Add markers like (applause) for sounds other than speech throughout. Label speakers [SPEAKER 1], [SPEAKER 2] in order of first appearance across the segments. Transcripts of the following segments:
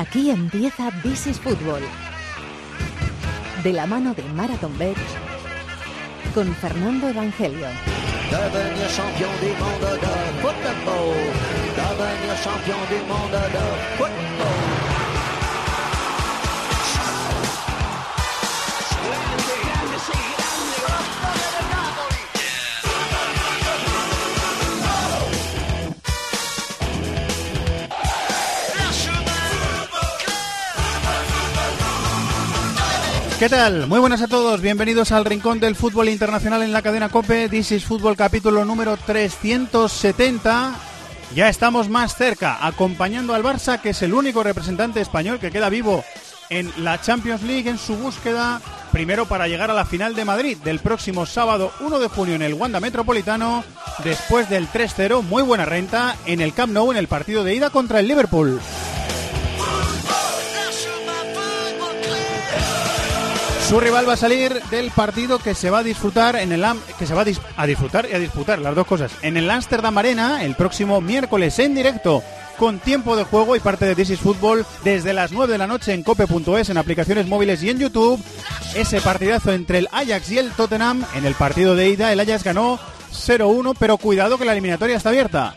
[SPEAKER 1] Aquí empieza This is Fútbol. De la mano de Marathon Bet con Fernando Evangelio.
[SPEAKER 2] Football. Football.
[SPEAKER 3] ¿Qué tal? Muy buenas a todos, bienvenidos al Rincón del Fútbol Internacional en la cadena COPE, This is Fútbol capítulo número 370. Ya estamos más cerca, acompañando al Barça, que es el único representante español que queda vivo en la Champions League en su búsqueda, primero para llegar a la final de Madrid del próximo sábado 1 de junio en el Wanda Metropolitano, después del 3-0, muy buena renta, en el Camp Nou en el partido de ida contra el Liverpool. Su rival va a salir del partido que se va a disfrutar en el que se va a, dis- a disfrutar y a disputar las dos cosas en el Amsterdam Arena el próximo miércoles en directo con tiempo de juego y parte de This is Fútbol desde las 9 de la noche en cope.es en aplicaciones móviles y en YouTube. Ese partidazo entre el Ajax y el Tottenham en el partido de ida el Ajax ganó 0-1, pero cuidado que la eliminatoria está abierta.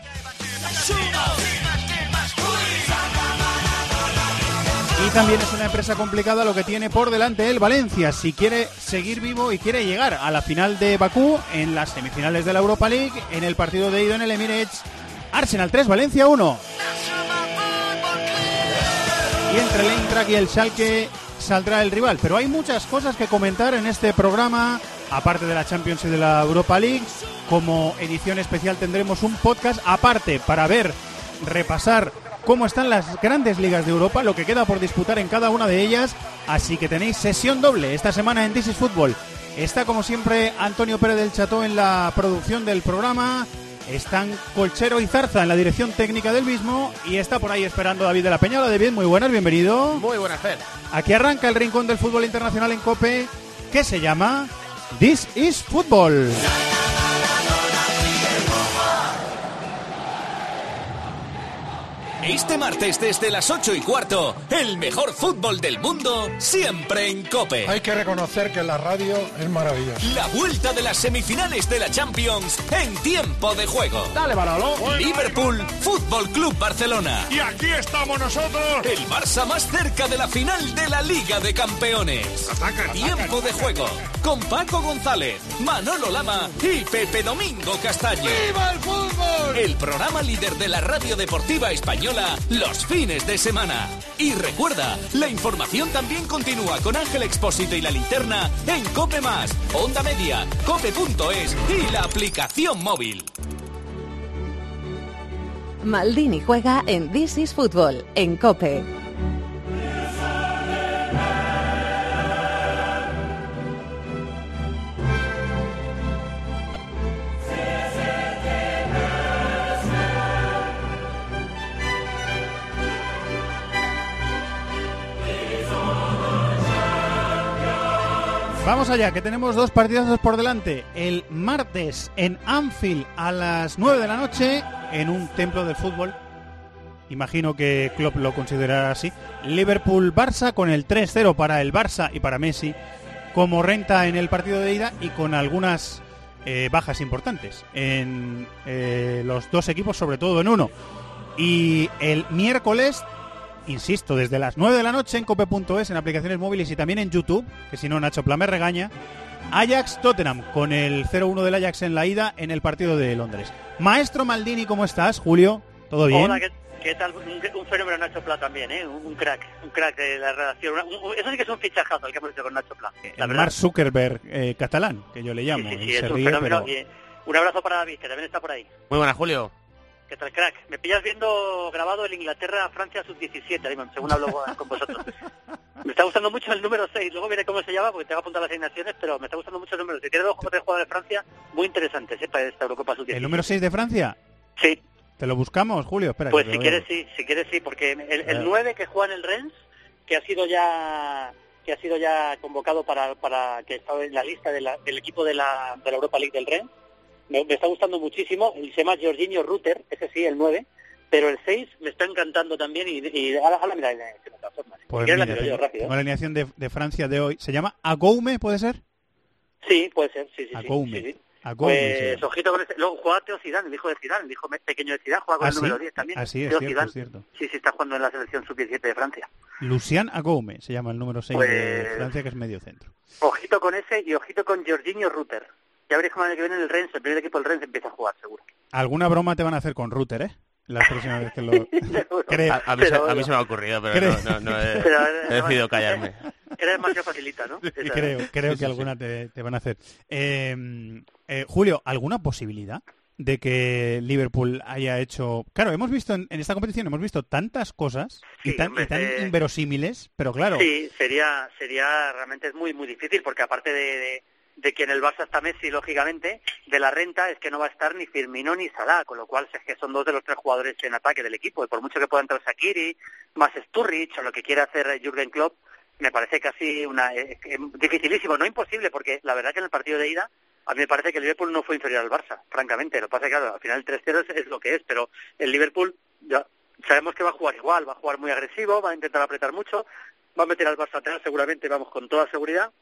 [SPEAKER 3] También es una empresa complicada lo que tiene por delante el Valencia. Si quiere seguir vivo y quiere llegar a la final de Bakú, en las semifinales de la Europa League, en el partido de ida en el Emirates, Arsenal 3, Valencia 1. Y entre el Eintracht y el Schalke saldrá el rival. Pero hay muchas cosas que comentar en este programa, aparte de la Champions y de la Europa League. Como edición especial tendremos un podcast aparte para ver, repasar cómo están las grandes ligas de Europa, lo que queda por disputar en cada una de ellas. Así que tenéis sesión doble esta semana en This is Fútbol. Está como siempre Antonio Pérez del Cható en la producción del programa. Están Colchero y Zarza en la dirección técnica del mismo. Y está por ahí esperando David de la Peña. Hola David, muy buenas, bienvenido.
[SPEAKER 4] Muy buena Fer.
[SPEAKER 3] Aquí arranca el rincón del fútbol internacional en Cope, que se llama This is Football.
[SPEAKER 5] Este martes desde las 8 y cuarto, el mejor fútbol del mundo, siempre en Cope.
[SPEAKER 6] Hay que reconocer que la radio es maravillosa.
[SPEAKER 5] La vuelta de las semifinales de la Champions en tiempo de juego.
[SPEAKER 4] Dale, Manolo.
[SPEAKER 5] Liverpool, Fútbol Club Barcelona.
[SPEAKER 7] Y aquí estamos nosotros.
[SPEAKER 5] El Barça más cerca de la final de la Liga de Campeones.
[SPEAKER 7] Ataca,
[SPEAKER 5] Tiempo de juego. Con Paco González, Manolo Lama y Pepe Domingo Castaño.
[SPEAKER 6] ¡Viva el fútbol!
[SPEAKER 5] El programa líder de la radio deportiva española los fines de semana. Y recuerda, la información también continúa con Ángel Expósito y la linterna en Cope Más, Onda Media, Cope.es y la aplicación móvil.
[SPEAKER 1] Maldini juega en This is Fútbol en Cope.
[SPEAKER 3] Vamos allá, que tenemos dos partidazos por delante. El martes en Anfield a las 9 de la noche en un templo del fútbol. Imagino que Klopp lo considerará así. Liverpool-Barça con el 3-0 para el Barça y para Messi como renta en el partido de ida y con algunas eh, bajas importantes en eh, los dos equipos, sobre todo en uno. Y el miércoles insisto, desde las 9 de la noche en cope.es, en aplicaciones móviles y también en YouTube, que si no Nacho Plan me regaña, Ajax Tottenham con el 0-1 del Ajax en la ida en el partido de Londres. Maestro Maldini, ¿cómo estás, Julio? ¿Todo bien?
[SPEAKER 8] Hola, ¿qué, qué tal? Un, un fenómeno Nacho Pla también, ¿eh? Un, crack, un crack de la redacción. Un- un- eso sí que es un fichajazo el que hemos hecho con Nacho Pla. La
[SPEAKER 3] el
[SPEAKER 8] verdad.
[SPEAKER 3] Mark Zuckerberg eh, catalán, que yo le
[SPEAKER 8] Sí,
[SPEAKER 3] llamo.
[SPEAKER 8] sí,
[SPEAKER 3] Él
[SPEAKER 8] sí,
[SPEAKER 3] se
[SPEAKER 8] es un
[SPEAKER 3] ríe,
[SPEAKER 8] fenómeno.
[SPEAKER 3] pero-
[SPEAKER 8] y, eh, un abrazo para David, que también está por ahí.
[SPEAKER 4] Muy buena, Julio.
[SPEAKER 8] ¿Qué tal, crack? Me pillas viendo grabado el Inglaterra-Francia sub-17, dime, según hablo con- vosotros. Me está gustando mucho el número 6, luego veré cómo se llama, porque tengo apuntado las asignaciones, pero me está gustando mucho el número 6. Tiene dos juegos de jugadores de Francia muy interesantes, ¿eh? Para esta Eurocopa sub-17.
[SPEAKER 3] ¿El número 6 de Francia?
[SPEAKER 8] Sí,
[SPEAKER 3] ¿Te lo buscamos, Julio? Espera.
[SPEAKER 8] Pues
[SPEAKER 3] que
[SPEAKER 8] si quieres sí, si quieres sí, porque el,
[SPEAKER 3] A
[SPEAKER 8] el 9 que juega en el Rennes, que ha sido ya que ha sido ya convocado para, para que está en la lista de la- del equipo de la, de la Europa League del Rennes, me, me está gustando muchísimo, y se llama Jorginho Rutter, ese sí, el 9, pero el 6 me está encantando también y, y ahora, ahora mira, eh, formas.
[SPEAKER 3] Pues
[SPEAKER 8] Si quieres la
[SPEAKER 3] mira,
[SPEAKER 8] tiro yo rápido.
[SPEAKER 3] tengo la alineación de, de Francia de hoy. ¿Se llama Agoume, puede ser?
[SPEAKER 8] Sí, puede ser, sí, sí, sí.
[SPEAKER 3] Agoume.
[SPEAKER 8] sí, sí.
[SPEAKER 3] Agoume. se
[SPEAKER 8] Pues ojito con este. Luego juega Teo Zidane, el hijo de Zidane, el hijo me- pequeño de Zidane, juega con
[SPEAKER 3] Ah,
[SPEAKER 8] el número
[SPEAKER 3] sí.
[SPEAKER 8] 10 también.
[SPEAKER 3] Ah, sí, es
[SPEAKER 8] Teo
[SPEAKER 3] cierto,
[SPEAKER 8] Zidane.
[SPEAKER 3] es cierto.
[SPEAKER 8] Sí, sí, está jugando en la selección sub-17 de Francia.
[SPEAKER 3] Lucian Agoume se llama el número 6 de
[SPEAKER 8] Pues-
[SPEAKER 3] Francia, que es medio centro.
[SPEAKER 8] Ojito con ese y ojito con Jorginho Rutter. Ya veréis cómo el año que viene el Rennes, el primer equipo del Rennes empieza a jugar, seguro.
[SPEAKER 3] Alguna broma te van a hacer con Router, ¿eh? La próxima vez que lo... (laughs) (laughs) Creo.
[SPEAKER 4] A, a mí, se,
[SPEAKER 8] Pero
[SPEAKER 4] a mí
[SPEAKER 8] bueno.
[SPEAKER 4] se me ha ocurrido, pero
[SPEAKER 3] Creo.
[SPEAKER 4] no, no, no he, (laughs)
[SPEAKER 8] Pero,
[SPEAKER 4] he decidido callarme.
[SPEAKER 8] Era demasiado facilita, ¿no? Esa-
[SPEAKER 3] creo, creo
[SPEAKER 4] Sí,
[SPEAKER 3] que
[SPEAKER 4] sí,
[SPEAKER 3] alguna te, te van a hacer. Eh, eh, Julio, ¿alguna posibilidad de que Liverpool haya hecho... Claro, hemos visto en, en esta competición, hemos visto tantas cosas y tan,
[SPEAKER 8] hombre,
[SPEAKER 3] y tan
[SPEAKER 8] eh,
[SPEAKER 3] inverosímiles, pero claro,
[SPEAKER 8] Sí, sería, sería realmente es muy, muy difícil, porque aparte de, de, de que en el Barça está Messi, lógicamente, de la renta es que no va a estar ni Firmino ni Salah, con lo cual es que son dos de los tres jugadores en ataque del equipo, y por mucho que pueda entrar Sakiri, más Sturridge o lo que quiera hacer Jürgen Klopp, me parece casi una eh, eh, dificilísimo, no imposible, porque la verdad que en el partido de ida a mí me parece que el Liverpool no fue inferior al Barça, francamente. Lo que pasa es que, claro, al final el 3-0 es, es lo que es, pero el Liverpool ya sabemos que va a jugar igual, va a jugar muy agresivo, va a intentar apretar mucho, va a meter al Barça atrás seguramente, vamos, con toda seguridad.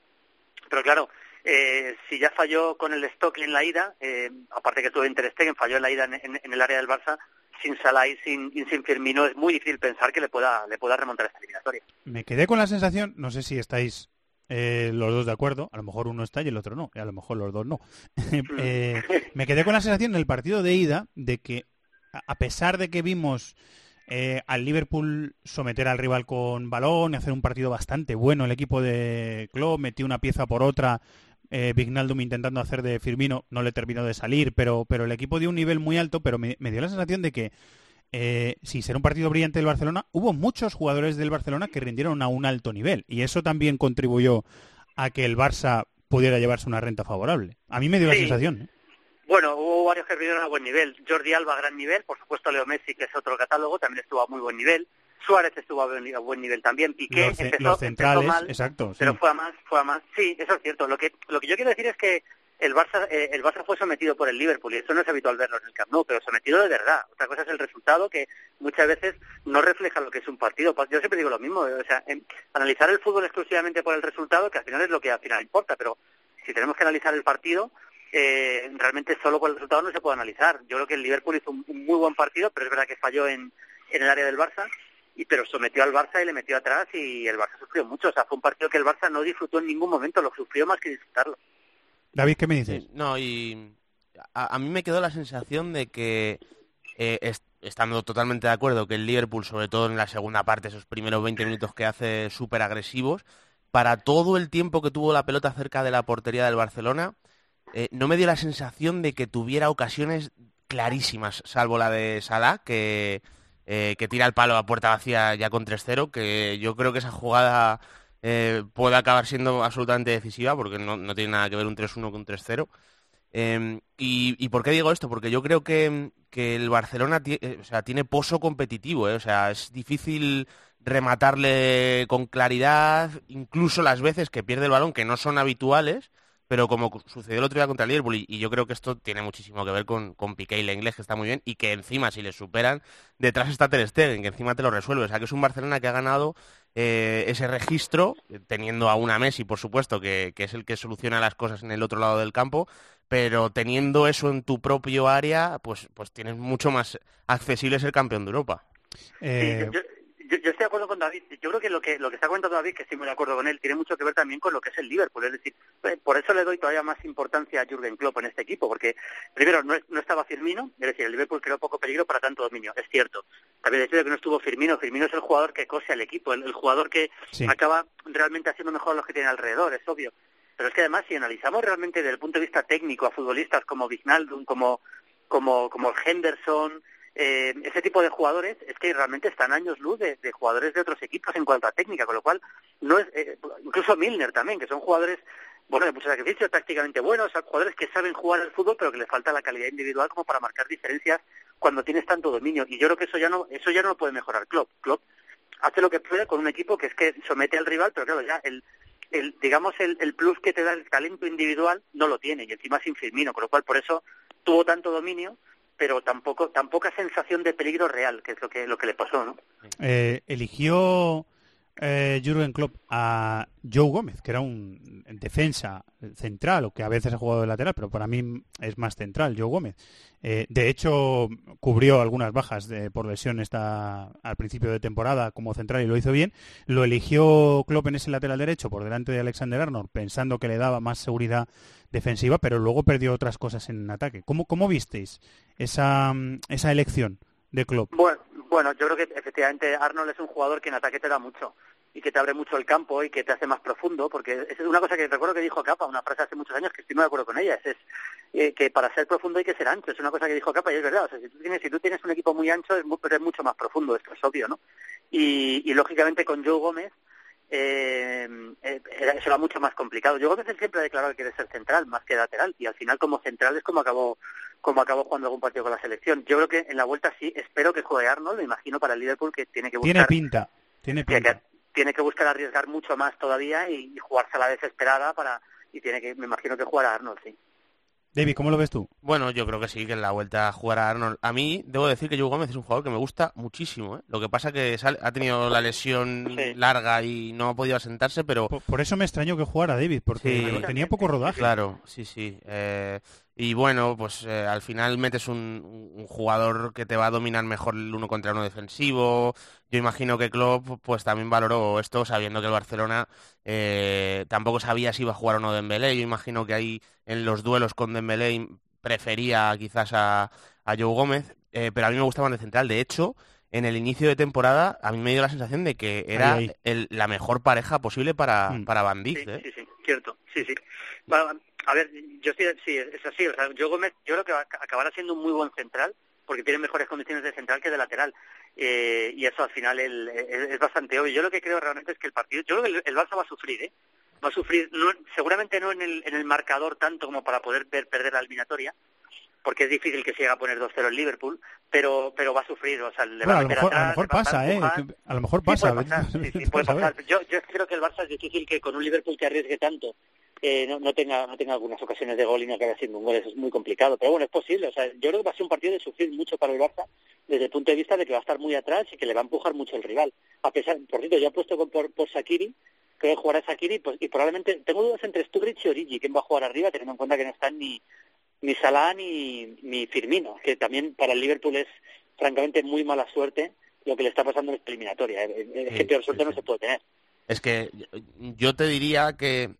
[SPEAKER 8] Pero claro, eh, si ya falló con el stock en la ida, eh, aparte que estuvo Ter Stegen, falló en la ida en, en- en el área del Barça, sin Salah y sin, y sin Firmino es muy difícil pensar que le pueda, le pueda remontar esta eliminatoria.
[SPEAKER 3] me quedé con la sensación, no sé si estáis eh, los dos de acuerdo, a lo mejor uno está y el otro no, y a lo mejor los dos no. (laughs) Eh, me quedé con la sensación en el partido de ida de que, a a pesar de que vimos eh, al Liverpool someter al rival con balón y hacer un partido bastante bueno, el equipo de Klopp metió una pieza por otra, eh, Vignaldum intentando hacer de Firmino, no le terminó de salir, pero, pero el equipo dio un nivel muy alto, pero me, me dio la sensación de que eh, si será un partido brillante del Barcelona, hubo muchos jugadores del Barcelona que rindieron a un alto nivel y eso también contribuyó a que el Barça pudiera llevarse una renta favorable. A mí me dio la sensación. ¿eh?
[SPEAKER 8] Bueno, hubo varios que rindieron a buen nivel. Jordi Alba a gran nivel, por supuesto Leo Messi, que es otro catálogo, también estuvo a muy buen nivel. Suárez estuvo a buen, nivel también. Piqué
[SPEAKER 3] Los,
[SPEAKER 8] empezó,
[SPEAKER 3] los
[SPEAKER 8] empezó mal,
[SPEAKER 3] exacto. sí.
[SPEAKER 8] pero fue a más, fue a más. Sí, eso es cierto. Lo que, lo que yo quiero decir es que el Barça, eh, el Barça fue sometido por el Liverpool y eso no es habitual verlo en el Camp Nou, pero sometido de verdad. Otra cosa es el resultado que muchas veces no refleja lo que es un partido. Yo siempre digo lo mismo, o sea, en- analizar el fútbol exclusivamente por el resultado, que al final es lo que al final importa, pero si tenemos que analizar el partido, eh, realmente solo por el resultado no se puede analizar. Yo creo que el Liverpool hizo un, un muy buen partido, pero es verdad que falló en, en el área del Barça, y pero sometió al Barça y le metió atrás y el Barça sufrió mucho. O sea, fue un partido que el Barça no disfrutó en ningún momento, lo sufrió más que disfrutarlo.
[SPEAKER 3] David, ¿qué me dices?
[SPEAKER 4] Sí, no, y a, a mí me quedó la sensación de que, eh, est- estando totalmente de acuerdo, que el Liverpool, sobre todo en la segunda parte, esos primeros 20 minutos que hace súper agresivos, para todo el tiempo que tuvo la pelota cerca de la portería del Barcelona, eh, no me dio la sensación de que tuviera ocasiones clarísimas, salvo la de Salah, que, eh, que tira el palo a puerta vacía ya con 3-0, que yo creo que esa jugada eh, puede acabar siendo absolutamente decisiva, porque no, tiene nada que ver un 3-1 con un 3-0. Eh, y, por qué digo esto? Porque yo creo que, que el Barcelona eh, o sea, tiene pozo competitivo, o sea, es difícil rematarle con claridad, incluso las veces que pierde el balón, que no son habituales, pero como sucedió el otro día contra el Liverpool, y, y yo creo que esto tiene muchísimo que ver con, con Piqué y la inglés, que está muy bien, y que encima, si le superan, detrás está Ter Stegen, que encima te lo resuelve. O sea, que es un Barcelona que ha ganado eh, ese registro, teniendo a una Messi, por supuesto, que, que es el que soluciona las cosas en el otro lado del campo, pero teniendo eso en tu propio área, pues, pues tienes mucho más accesible ser campeón de Europa.
[SPEAKER 3] Eh,
[SPEAKER 8] Sí, yo, yo- yo estoy de acuerdo con David. Yo creo que lo que lo que está comentando David, que estoy muy de acuerdo con él, tiene mucho que ver también con lo que es el Liverpool. Es decir, eh, por eso le doy todavía más importancia a Jürgen Klopp en este equipo, porque primero no, no estaba Firmino, es decir, el Liverpool creó poco peligro para tanto dominio, es cierto. También es cierto que no estuvo Firmino. Firmino es el jugador que cose al equipo, el, el jugador que
[SPEAKER 3] Sí.
[SPEAKER 8] acaba realmente haciendo mejor a los que tiene alrededor, es obvio. Pero es que además, si analizamos realmente desde el punto de vista técnico a futbolistas como Vignaldum, como como como Henderson, eh, ese tipo de jugadores es que realmente están años luz de, jugadores de otros equipos en cuanto a técnica, con lo cual no es eh, incluso Milner también, que son jugadores bueno de mucho sacrificio, tácticamente buenos, jugadores que saben jugar al fútbol, pero que les falta la calidad individual como para marcar diferencias cuando tienes tanto dominio. Y yo creo que eso ya no eso ya no lo puede mejorar Klopp. Klopp hace lo que puede con un equipo que es que somete al rival, pero claro, ya el, el digamos el, el plus que te da el talento individual no lo tiene y encima sin Firmino, con lo cual por eso tuvo tanto dominio, pero tampoco tan sensación de peligro real, que es lo que lo que le pasó, ¿no?
[SPEAKER 3] eh, eligió eh, Jürgen Klopp a Joe Gómez, que era un defensa central, o que a veces ha jugado de lateral, pero para mí es más central, Joe Gómez. Eh, de hecho, cubrió algunas bajas por lesión esta, al principio de temporada como central y lo hizo bien. Lo eligió Klopp en ese lateral derecho por delante de Alexander Arnold, pensando que le daba más seguridad defensiva, pero luego perdió otras cosas en ataque. ¿Cómo, cómo visteis esa, esa elección de Klopp?
[SPEAKER 8] Bueno, bueno, yo creo que efectivamente Arnold es un jugador que en ataque te da mucho y que te abre mucho el campo y que te hace más profundo, porque es una cosa que recuerdo que dijo Capa, una frase hace muchos años que estoy muy de acuerdo con ella, es, eh, que para ser profundo hay que ser ancho, es una cosa que dijo Capa y es verdad, o sea, si tú tienes, si tú tienes un equipo muy ancho es, es mucho más profundo, esto es obvio, ¿no? Y, y lógicamente con Joe Gómez eh, eh, será mucho más complicado. Joe Gómez siempre ha declarado que quiere ser central más que lateral y al final como central es como acabó como acabó jugando algún partido con la selección. Yo creo que en la vuelta sí, espero que juegue Arnold, me imagino para el Liverpool que tiene que buscar...
[SPEAKER 3] Tiene pinta, tiene pinta
[SPEAKER 8] tiene que buscar arriesgar mucho más todavía y, jugarse a la desesperada para y tiene que me imagino que jugar a Arnold sí
[SPEAKER 3] David, ¿cómo lo ves tú?
[SPEAKER 4] Bueno, yo creo que sí, que en la vuelta a jugar a Arnold. A mí, debo decir que Joe Gómez es un jugador que me gusta muchísimo. ¿eh? Lo que pasa que ha tenido la lesión larga y no ha podido asentarse, pero...
[SPEAKER 3] Por, eso me extrañó que jugara David, porque tenía poco rodaje.
[SPEAKER 4] Claro, sí, sí. Eh, y bueno, pues eh, al final metes un, jugador que te va a dominar mejor el uno contra uno defensivo. Yo imagino que Klopp pues también valoró esto sabiendo que el Barcelona eh, tampoco sabía si iba a jugar o no Dembélé. Yo imagino que ahí en los duelos con Dembélé prefería quizás a, a Joe Gómez, eh, pero a mí me gustaba de central. De hecho, en el inicio de temporada a mí me dio la sensación de que era la mejor pareja posible para, mm. para Van
[SPEAKER 8] Sí, sí, sí, cierto, sí, sí. A ver, yo sí, sí, es así. O sea, yo Gómez, yo creo que acabará siendo un muy buen central, porque tiene mejores condiciones de central que de lateral. Eh, y eso al final es, bastante obvio. Yo lo que creo realmente es que el partido, yo creo que el, Barça va a sufrir, ¿eh? Va a sufrir, seguramente no en el, en el marcador tanto como para poder ver perder la eliminatoria, porque es difícil que se llegue a poner 2-0 el Liverpool, pero pero va a sufrir, o sea, le va
[SPEAKER 3] a, lo mejor, a lo mejor pasa, ¿eh? A lo mejor pasa.
[SPEAKER 8] Sí, puede (laughs) pasar. Yo, yo creo que el Barça es difícil que con un Liverpool que arriesgue tanto eh, no, no, tenga no tenga algunas ocasiones de gol y no acabe siendo un gol, eso es muy complicado. Pero bueno, es posible. O sea, yo creo que va a ser un partido de sufrir mucho para el Barça desde el punto de vista de que va a estar muy atrás y que le va a empujar mucho el rival. A pesar, por cierto, yo he puesto por, por Sakiri, creo que jugará Sakiri, pues, y probablemente tengo dudas entre Sturridge y Origi, quién va a jugar arriba, teniendo en cuenta que no están ni, ni Salah ni, ni Firmino, que también para el Liverpool es francamente muy mala suerte lo que le está pasando en la eliminatoria. Es que peor suerte no se puede tener.
[SPEAKER 4] Es que yo te diría que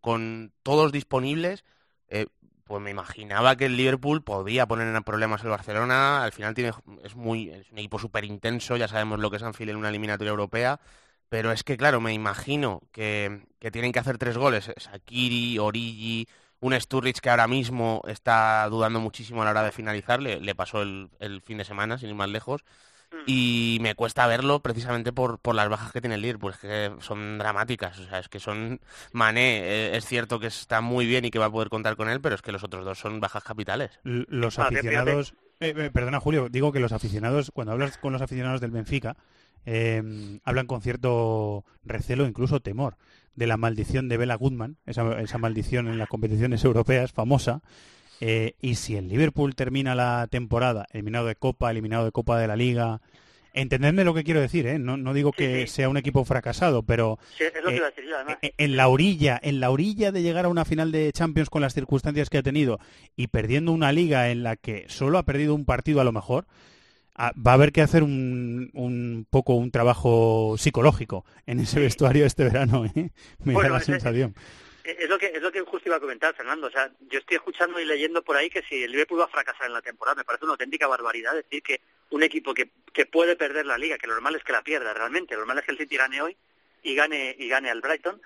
[SPEAKER 4] con todos disponibles, eh, pues me imaginaba que el Liverpool podía poner en problemas el Barcelona. Al final tiene, es, muy, es un equipo súper intenso, ya sabemos lo que es Anfield en una eliminatoria europea. Pero es que, claro, me imagino que, tienen que hacer tres goles. Sakiri, Origi, un Sturridge que ahora mismo está dudando muchísimo a la hora de finalizar. Le, pasó el, el fin de semana, sin ir más lejos. Mm. y me cuesta verlo precisamente por, por las bajas que tiene el Liverpool, es que son dramáticas, o sea, es que son Mané, eh, es cierto que está muy bien y que va a poder contar con él, pero es que los otros dos son bajas capitales.
[SPEAKER 3] Los ah, aficionados, eh, eh, perdona Julio, digo que los aficionados, cuando hablas con los aficionados del Benfica, hablan con cierto recelo, incluso temor, de la maldición de Bela Goodman, esa, esa maldición en las competiciones europeas famosa, eh, y si el Liverpool termina la temporada eliminado de Copa, eliminado de Copa de la Liga, entendedme lo que quiero decir, ¿eh? no, digo que sea un equipo fracasado, pero en la orilla, en la orilla de llegar a una final de Champions con las circunstancias que ha tenido y perdiendo una liga en la que solo ha perdido un partido a lo mejor, ah, va a haber que hacer un, un poco un trabajo psicológico en ese vestuario este verano, ¿eh? (laughs) me da la sensación.
[SPEAKER 8] es lo que es lo que justo iba a comentar Fernando. O sea yo estoy escuchando y leyendo por ahí que si el Liverpool va a fracasar en la temporada me parece una auténtica barbaridad decir que un equipo que, que puede perder la liga que lo normal es que la pierda realmente lo normal es que el City gane hoy y gane y gane al Brighton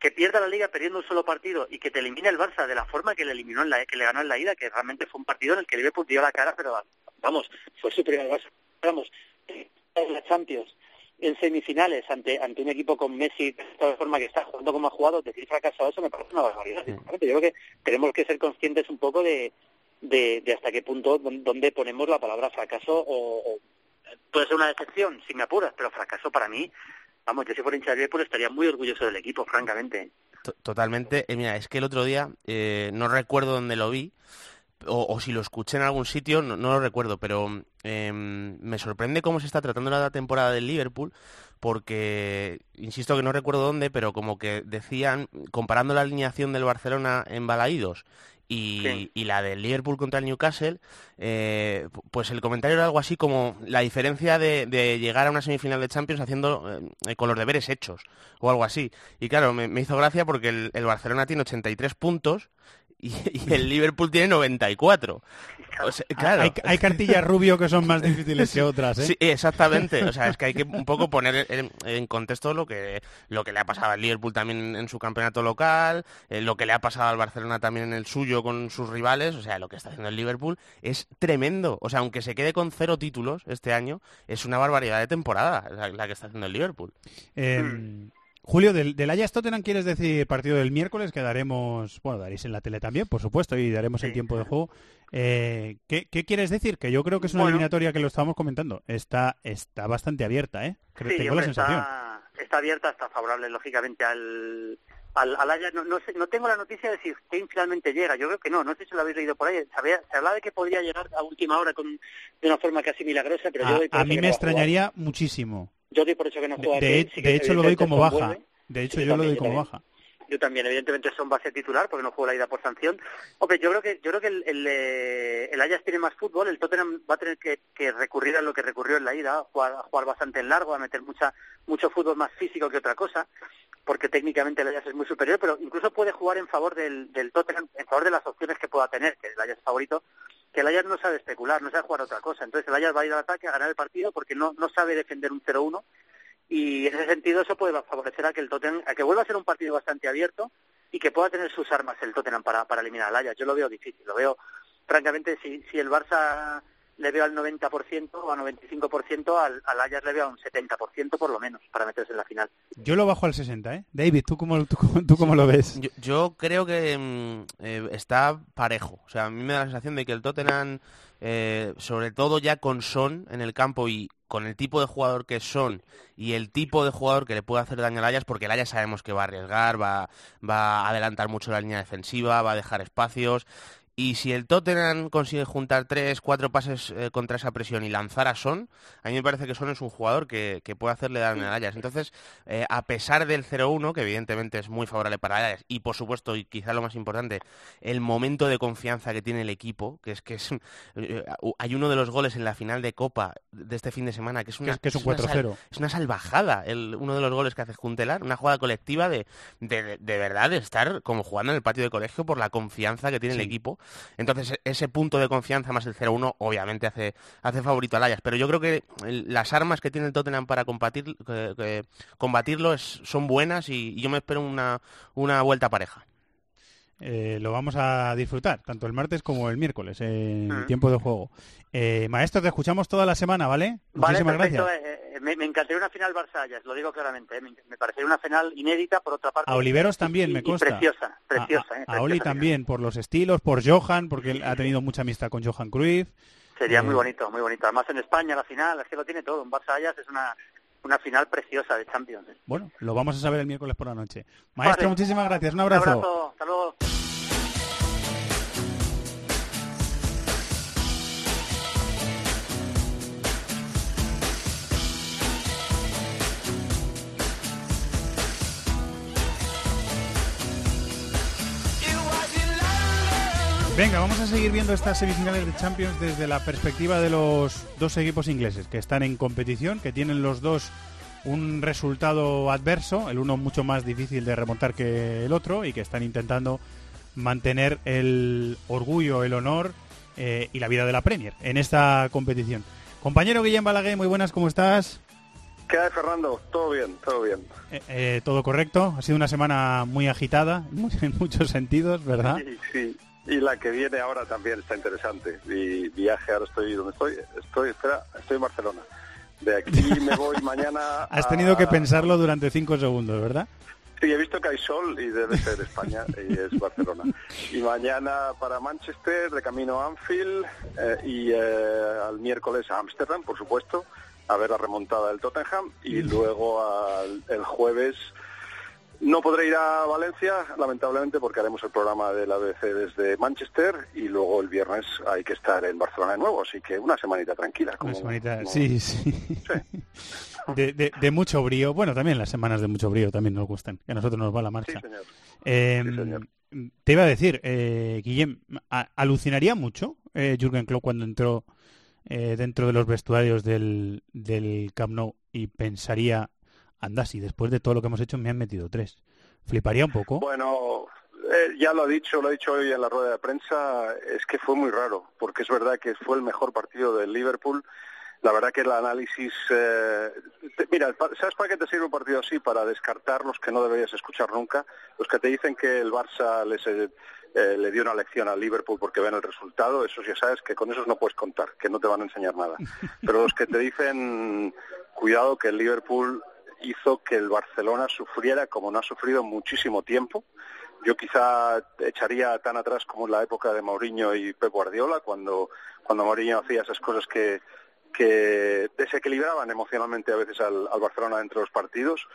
[SPEAKER 8] que pierda la liga perdiendo un solo partido y que te elimine el Barça de la forma que le eliminó en la que le ganó en la ida que realmente fue un partido en el que el Liverpool dio la cara pero vamos fue superior al Barça vamos en la Champions en semifinales ante ante un equipo con Messi de la forma que está jugando como ha jugado, decir fracasado eso me parece una barbaridad. Yo creo que tenemos que ser conscientes un poco de, de, hasta qué punto donde ponemos la palabra fracaso o, puede ser una decepción, si me apuras, pero fracaso para mí, vamos, yo si fuera hincha de Liverpool estaría muy orgulloso del equipo, francamente.
[SPEAKER 4] Totalmente. Eh, mira, es que el otro día, eh, no recuerdo dónde lo vi, o, o si lo escuché en algún sitio, no, no lo recuerdo, pero em, me sorprende cómo se está tratando la temporada del Liverpool, porque, insisto que no recuerdo dónde, pero como que decían, comparando la alineación del Barcelona en Balaídos y,
[SPEAKER 8] Sí.
[SPEAKER 4] y la del Liverpool contra el Newcastle, eh, pues el comentario era algo así como la diferencia de, de llegar a una semifinal de Champions haciendo eh, con los deberes hechos o algo así. Y claro, me, me hizo gracia porque el, el Barcelona tiene 83 puntos y, y el Liverpool tiene 94. O sea, claro.
[SPEAKER 3] Hay, hay cartillas rubio que son más difíciles que otras, ¿eh?
[SPEAKER 4] Sí, exactamente. O sea, es que hay que un poco poner en, en contexto lo que, lo que le ha pasado al Liverpool también en su campeonato local, eh, lo que le ha pasado al Barcelona también en el suyo con sus rivales. O sea, lo que está haciendo el Liverpool es tremendo. O sea, aunque se quede con cero títulos este año, es una barbaridad de temporada la, la que está haciendo el Liverpool.
[SPEAKER 3] Eh, Julio, del, del Ajax Tottenham quieres decir partido del miércoles que daremos, bueno, daréis en la tele también, por supuesto, y daremos el tiempo de juego. Eh, ¿qué, qué quieres decir? Que yo creo que es una
[SPEAKER 8] Bueno.
[SPEAKER 3] eliminatoria que lo estábamos comentando. Está, está bastante abierta, ¿eh? Creo-
[SPEAKER 8] Sí,
[SPEAKER 3] Tengo la sensación.
[SPEAKER 8] está, está abierta, está favorable, lógicamente, al, al, al Ajax. No, no, sé- no tengo la noticia de si Kane finalmente llega. Yo creo que no. No sé si lo habéis leído por ahí. Se, hablaba de que podría llegar a última hora con, de una forma casi milagrosa, pero yo
[SPEAKER 3] A,
[SPEAKER 8] por
[SPEAKER 3] a mí me
[SPEAKER 8] jugar.
[SPEAKER 3] extrañaría muchísimo.
[SPEAKER 8] Yo doy por hecho que no
[SPEAKER 3] De,
[SPEAKER 8] juega.
[SPEAKER 3] de-
[SPEAKER 8] sí que
[SPEAKER 3] de hecho, lo doy como baja.
[SPEAKER 8] vuelve.
[SPEAKER 3] De hecho, yo lo
[SPEAKER 8] también,
[SPEAKER 3] doy
[SPEAKER 8] yo
[SPEAKER 3] como baja.
[SPEAKER 8] Yo también, evidentemente son base titular porque no jugó la ida por sanción. Hombre, yo creo que yo creo que el, el, eh, el Ajax tiene más fútbol, el Tottenham va a tener que, que recurrir a lo que recurrió en la ida, a jugar, a jugar bastante en largo, a meter mucha mucho fútbol más físico que otra cosa, porque técnicamente el Ajax es muy superior, pero incluso puede jugar en favor del, del Tottenham, en favor de las opciones que pueda tener, que el Ajax es favorito, que el Ajax no sabe especular, no sabe jugar otra cosa. Entonces el Ajax va a ir al ataque a ganar el partido porque no, no sabe defender un 0-1 y en ese sentido eso puede favorecer a que el Tottenham, a que vuelva a ser un partido bastante abierto y que pueda tener sus armas el Tottenham para, para eliminar al Ajax. Yo lo veo difícil, lo veo, francamente, si, si el Barça le veo al 90% o al 95%, al, al Ajax le veo a un 70% por lo menos para meterse en la final.
[SPEAKER 3] Yo lo bajo al 60, ¿eh? David, ¿tú cómo, tú, cómo- tú cómo lo ves?
[SPEAKER 4] Yo, yo creo que mm, eh, está parejo. O sea, a mí me da la sensación de que el Tottenham, eh, sobre todo ya con Son en el campo y con el tipo de jugador que Son y el tipo de jugador que le puede hacer daño al Ajax, porque el Ajax sabemos que va a arriesgar, va, va a adelantar mucho la línea defensiva, va a dejar espacios. Y si el Tottenham consigue juntar tres, cuatro pases eh, contra esa presión y lanzar a Son, a mí me parece que Son es un jugador que, que puede hacerle al Ajax. Entonces, eh, a pesar del 0-1, que evidentemente es muy favorable para Ajax, y por supuesto, y quizá lo más importante, el momento de confianza que tiene el equipo, que es que es, eh, hay uno de los goles en la final de Copa de este fin de semana, que es una,
[SPEAKER 3] Que es- que es un
[SPEAKER 4] una sal-
[SPEAKER 3] 4-0.
[SPEAKER 4] es una salvajada, el, uno de los goles que hace Juntelar, una jugada colectiva de, de, de verdad de estar como jugando en el patio de colegio por la confianza que tiene el equipo. Entonces, e- ese punto de confianza más el 0-1 obviamente hace, hace favorito al Ajax, pero yo creo que las armas que tiene el Tottenham para combatir, combatirlo son buenas y, y yo me espero una, una vuelta pareja.
[SPEAKER 3] Eh, lo vamos a disfrutar, tanto el martes como el miércoles, en
[SPEAKER 8] Mm.
[SPEAKER 3] tiempo de juego. Eh, maestro, te escuchamos toda la semana, ¿vale?
[SPEAKER 8] Vale,
[SPEAKER 3] Muchísimas
[SPEAKER 8] perfecto.
[SPEAKER 3] gracias.
[SPEAKER 8] eh, eh, me, me encantaría una final Barça-Ajax, lo digo claramente. eh, Me, me parecería una final inédita, por otra parte.
[SPEAKER 3] A Oliveros también,
[SPEAKER 8] y-
[SPEAKER 3] me
[SPEAKER 8] y
[SPEAKER 3] consta.
[SPEAKER 8] preciosa, preciosa.
[SPEAKER 3] A,
[SPEAKER 8] eh,
[SPEAKER 3] a Oli también, por los estilos, por Johan, porque él ha tenido mucha amistad con Johan Cruyff.
[SPEAKER 8] Sería muy bonito, muy bonito. Además en España la final, es que lo tiene todo. Un Barça es una, una final preciosa de Champions. eh.
[SPEAKER 3] Bueno, lo vamos a saber el miércoles por la noche. Maestro,
[SPEAKER 8] Vale.
[SPEAKER 3] muchísimas gracias. Un
[SPEAKER 8] Un
[SPEAKER 3] abrazo.
[SPEAKER 8] abrazo, hasta luego.
[SPEAKER 3] Venga, vamos a seguir viendo estas semifinales de Champions desde la perspectiva de los dos equipos ingleses que están en competición, que tienen los dos un resultado adverso, el uno mucho más difícil de remontar que el otro y que están intentando mantener el orgullo, el honor eh, y la vida de la Premier en esta competición. Compañero Guillem Balaguer, muy buenas, ¿cómo estás?
[SPEAKER 9] ¿Qué hay, Fernando? Todo bien, todo bien.
[SPEAKER 3] Eh, eh, todo correcto, ha sido una semana muy agitada (laughs) en muchos sentidos, ¿verdad?
[SPEAKER 9] Sí, sí. Y la que viene ahora también está interesante. Mi viaje, ahora estoy donde estoy, estoy, espera, estoy en Barcelona. De aquí me voy (laughs) mañana.
[SPEAKER 3] Has
[SPEAKER 9] a-
[SPEAKER 3] tenido que pensarlo durante cinco segundos, ¿verdad?
[SPEAKER 9] Sí, he visto que hay sol y debe ser España (laughs) y es Barcelona. Y mañana para Manchester, de camino a Anfield eh, y eh, al miércoles a Ámsterdam, por supuesto, a ver la remontada del Tottenham y luego al- el jueves No podré ir a Valencia, lamentablemente, porque haremos el programa de la BBC desde Manchester y luego el viernes hay que estar en Barcelona de nuevo, así que una semanita tranquila.
[SPEAKER 3] Una semanita, sí, sí. (laughs) De, mucho brío. Bueno, también las semanas de mucho brío también nos gustan, que a nosotros nos va la marcha. Em, te iba a decir, eh, Guillem, ¿alucinaría mucho eh, Jürgen Klopp cuando entró eh, dentro de los vestuarios del, del Camp Nou y pensaría anda, si después de todo lo que hemos hecho me han metido tres. ¿Fliparía un poco?
[SPEAKER 9] Bueno, eh, ya lo ha dicho, lo ha dicho hoy en la rueda de prensa, es que fue muy raro, porque es verdad que fue el mejor partido del Liverpool. La verdad que el análisis... Eh, mira, ¿sabes para qué te sirve un partido así? Para descartar los que no deberías escuchar nunca. Los que te dicen que el Barça les, eh, le dio una lección al Liverpool porque ven el resultado, esos ya sabes que con esos no puedes contar, que no te van a enseñar nada. (laughs) Pero los que te dicen, cuidado que el Liverpool hizo que el Barcelona sufriera como no ha sufrido muchísimo tiempo. Yo quizá echaría tan atrás como en la época de Mourinho y Pep Guardiola, cuando, cuando Mourinho hacía esas cosas que, que desequilibraban emocionalmente a veces al, al Barcelona dentro de los partidos.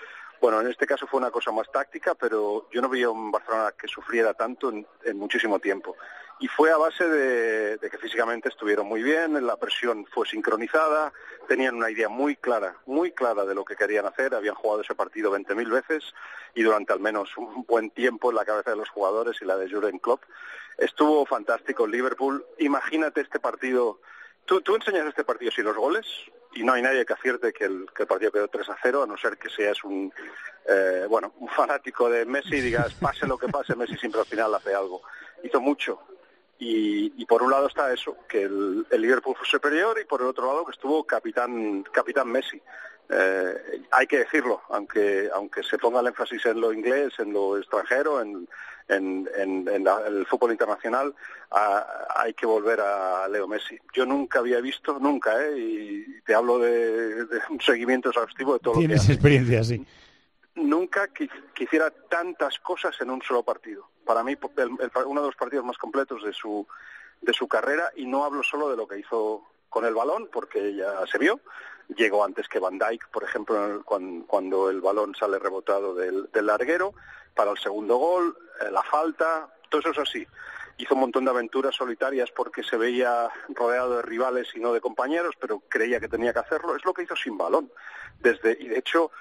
[SPEAKER 9] Bueno, en este caso fue una cosa más táctica, pero yo no veía un Barcelona que sufriera tanto en, muchísimo tiempo. Y fue a base de, que físicamente estuvieron muy bien, la presión fue sincronizada, tenían una idea muy clara, muy clara de lo que querían hacer, habían jugado ese partido 20.000 veces y durante al menos un buen tiempo en la cabeza de los jugadores y la de Jurgen Klopp. Estuvo fantástico Liverpool. Imagínate este partido Tú, tú, enseñas este partido sin los goles y no hay nadie que acierte que el, que el partido quedó 3 a 0, a no ser que seas un, eh, bueno, un fanático de Messi y digas, (laughs) pase lo que pase, Messi siempre al final hace algo. Hizo mucho. Y, y por un lado está eso, que el, el, Liverpool fue superior y por el otro lado que estuvo capitán, capitán Messi. Eh, hay que decirlo, aunque, aunque se ponga el énfasis en lo inglés, en lo extranjero, en, en, el fútbol internacional, hay que volver a Leo Messi. Yo nunca había visto, nunca, ¿eh? y te hablo de, un seguimiento exhaustivo de todo lo que
[SPEAKER 3] Tienes experiencia, sí.
[SPEAKER 9] Nunca quisiera tantas cosas en un solo partido. Para mí, uno de los partidos más completos de su, de su carrera, y no hablo solo de lo que hizo con el balón, porque ya se vio, llegó antes que Van Dijk, por ejemplo, cuando, el balón sale rebotado del larguero, para el segundo gol, eh, la falta, todo eso es así. Hizo un montón de aventuras solitarias porque se veía rodeado de rivales y no de compañeros, pero creía que tenía que hacerlo. Es lo que hizo sin balón. Desde, y de hecho,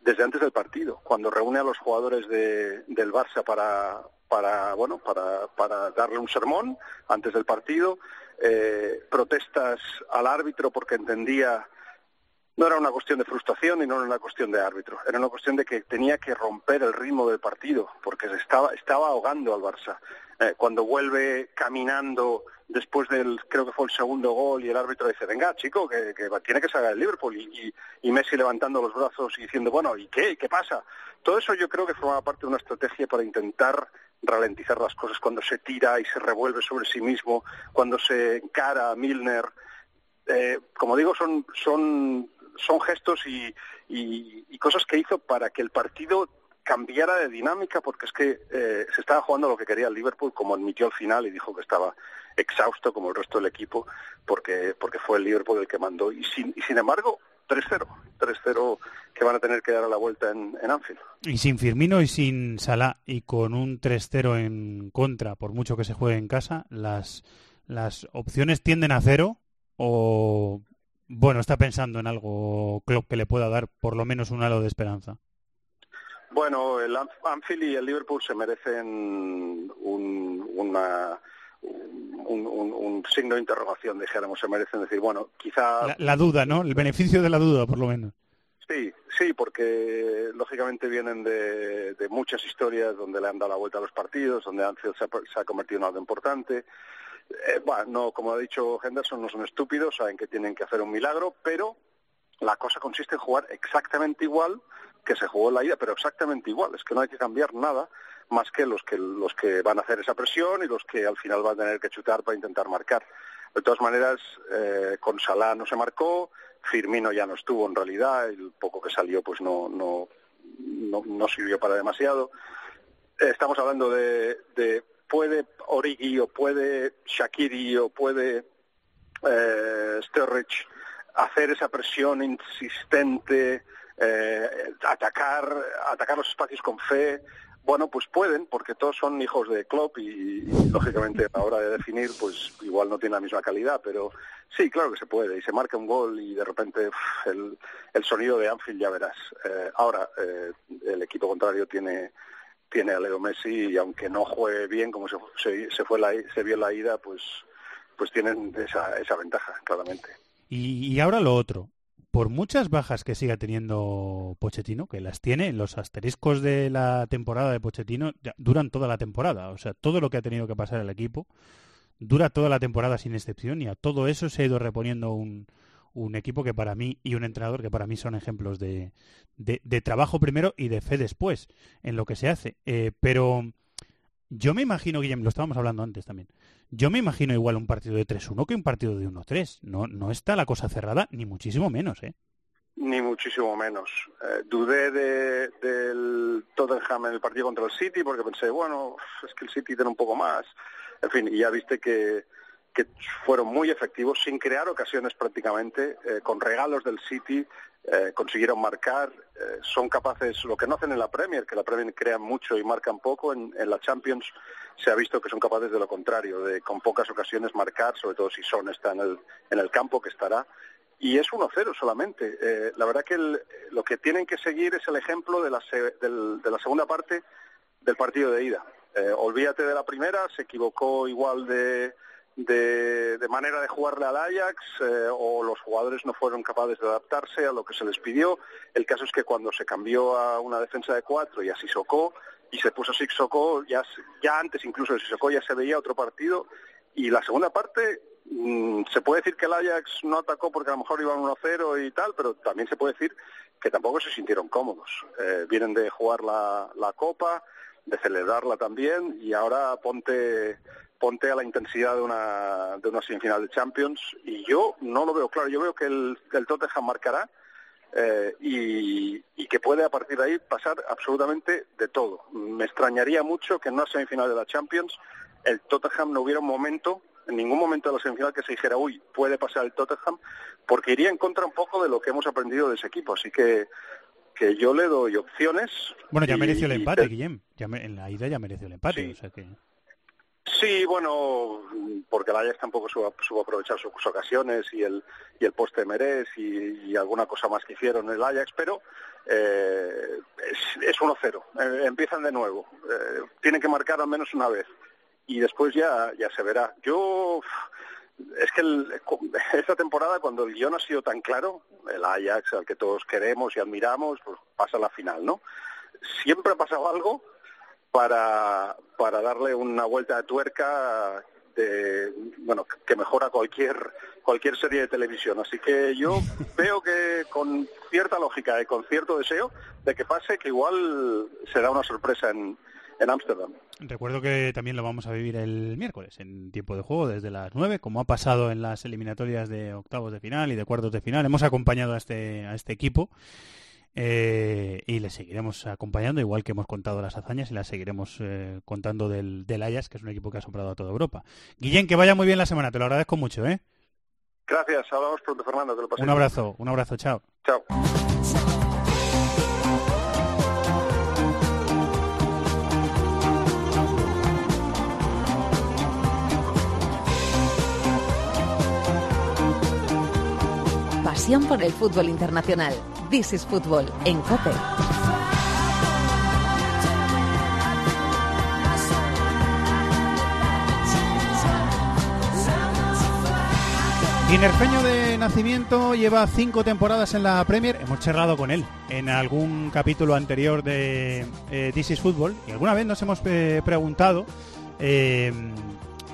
[SPEAKER 9] desde antes del partido, cuando reúne a los jugadores del Barça para, para, bueno, para, para darle un sermón antes del partido, eh, protestas al árbitro porque entendía no era una cuestión de frustración y no era una cuestión de árbitro, era una cuestión de que tenía que romper el ritmo del partido, porque se estaba, estaba ahogando al Barça. Eh, cuando vuelve caminando después del, creo que fue el segundo gol, y el árbitro dice, venga, chico, que, tiene que sacar el Liverpool, y, y, Messi levantando los brazos y diciendo, bueno, ¿y qué? ¿Qué pasa? Todo eso yo creo que formaba parte de una estrategia para intentar ralentizar las cosas cuando se tira y se revuelve sobre sí mismo, cuando se encara a Milner. Eh, como digo, son, son son gestos y, cosas que hizo para que el partido cambiara de dinámica porque es que eh, se estaba jugando lo que quería el Liverpool como admitió al final y dijo que estaba exhausto como el resto del equipo porque porque fue el Liverpool el que mandó. Y sin, y sin embargo 3-0 3-0 que van a tener que dar a la vuelta en, en Anfield.
[SPEAKER 3] Y sin Firmino y sin Salah y con un 3-0 en contra por mucho que se juegue en casa las las opciones tienden a cero o bueno, está pensando en algo Klopp que le pueda dar por lo menos un halo de esperanza.
[SPEAKER 9] Bueno, el Anfield y el Liverpool se merecen un, una, un, signo de interrogación, dijéramos, se merecen decir, bueno, quizá...
[SPEAKER 3] La, duda, ¿no? El beneficio de la duda, por lo menos.
[SPEAKER 9] Sí, sí, porque lógicamente vienen de, muchas historias donde le han dado la vuelta a los partidos, donde Anfield se se ha convertido en algo importante. Eh, bueno, no, como ha dicho Henderson, no son estúpidos, saben que tienen que hacer un milagro, pero la cosa consiste en jugar exactamente igual que se jugó en la ida, pero exactamente igual. Es que no hay que cambiar nada más que los que los que van a hacer esa presión y los que al final van a tener que chutar para intentar marcar. De todas maneras, eh, con Salah no se marcó, Firmino ya no estuvo en realidad, el poco que salió pues no no no, sirvió para demasiado. Eh, estamos hablando de puede Origi o puede Shakiri o puede eh, Sturridge hacer esa presión insistente eh, atacar, atacar los espacios con fe. Bueno, pues pueden, porque todos son hijos de Klopp y, lógicamente a la hora de definir, pues igual no tiene la misma calidad, pero sí, claro que se puede. Y se marca un gol y de repente el, el, sonido de Anfield ya verás. Eh, ahora, eh, el equipo contrario tiene tiene a Leo Messi y aunque no juegue bien como se, se, fue la, se vio la ida, pues pues tienen esa, esa ventaja, claramente.
[SPEAKER 3] Y, y ahora lo otro, por muchas bajas que siga teniendo Pochettino, que las tiene, los asteriscos de la temporada de Pochettino duran toda la temporada. O sea, todo lo que ha tenido que pasar el equipo dura toda la temporada sin excepción y a todo eso se ha ido reponiendo un, un equipo que para mí y un entrenador que para mí son ejemplos de, de, trabajo primero y de fe después en lo que se hace. Eh, pero yo me imagino, Guillem, lo estábamos hablando antes también, yo me imagino igual un partido de 3-1 que un partido de 1-3. No, no está la cosa cerrada, ni muchísimo menos, ¿eh?
[SPEAKER 9] Ni muchísimo menos. Eh, dudé de, del Tottenham en el partido contra el City porque pensé, bueno, es que el City tiene un poco más. En fin, y ya viste que, que fueron muy efectivos, sin crear ocasiones prácticamente, eh, con regalos del City, eh, consiguieron marcar, eh, son capaces, lo que no hacen en la Premier, que la Premier crean mucho y marcan poco, en, la Champions se ha visto que son capaces de lo contrario, de con pocas ocasiones marcar, sobre todo si Son está en el, en el campo, que estará, y es 1-0 solamente. Eh, la verdad que lo que tienen que seguir es el ejemplo de la, de la segunda parte del partido de ida. olvídate de la primera, se equivocó igual de de, manera de jugarle al Ajax eh, o los jugadores no fueron capaces de adaptarse a lo que se les pidió. El caso es que cuando se cambió a una defensa de cuatro y a Sissoko y se puso Sissoko, ya, ya antes incluso de Sissoko ya se veía otro partido y la segunda parte mm, se puede decir que el Ajax no atacó porque a lo mejor iban 1-0 y tal, pero también se puede decir que tampoco se sintieron cómodos. Eh, vienen de jugar la, la Copa, de celebrarla también y ahora ponte ponte a la intensidad de una, de una semifinal de Champions y yo no lo veo claro. Yo veo que el, el Tottenham marcará eh, y, que puede a partir de ahí pasar absolutamente de todo. Me extrañaría mucho que en una semifinal de la Champions el Tottenham no hubiera un momento, en ningún momento de la semifinal que se dijera, uy, puede pasar el Tottenham, porque iría en contra un poco de lo que hemos aprendido de ese equipo. Así que que yo le doy opciones.
[SPEAKER 3] Bueno, ya mereció el empate, Guillem. Ya en la ida ya mereció el empate. O sea que...
[SPEAKER 9] Sí, bueno, porque el Ajax tampoco supo, aprovechar sus ocasiones y el, y el poste de y, alguna cosa más que hicieron el Ajax, pero eh, es, es 1-0. Eh, empiezan de nuevo. Eh, tienen que marcar al menos una vez y después ya, ya se verá. Yo es que esta temporada, cuando el guion ha sido tan claro, el Ajax, al que todos queremos y admiramos, pues pasa a la final, ¿no? Siempre ha pasado algo para, para darle una vuelta de tuerca de, bueno, que mejora cualquier, cualquier serie de televisión. Así que yo (laughs) veo que con cierta lógica y con cierto deseo de que pase, que igual será una sorpresa en, en Ámsterdam.
[SPEAKER 3] Recuerdo que también lo vamos a vivir el miércoles en tiempo de juego desde las 9, como ha pasado en las eliminatorias de octavos de final y de cuartos de final. Hemos acompañado a este, a este equipo eh, y le seguiremos acompañando, igual que hemos contado las hazañas y las seguiremos eh, contando del, del Ajax, que es un equipo que ha asombrado a toda Europa. Guillén, que vaya muy bien la semana, te lo agradezco mucho, ¿eh?
[SPEAKER 9] Gracias, hablamos pronto, Fernando. Que lo
[SPEAKER 3] un abrazo, un abrazo, chao.
[SPEAKER 9] Chao.
[SPEAKER 1] Pasión por el fútbol internacional. This is Football en COPE.
[SPEAKER 3] Tinerfeño de nacimiento lleva cinco temporadas en la Premier. Hemos charlado con él en algún capítulo anterior de eh, This is Football y alguna vez nos hemos eh, preguntado eh,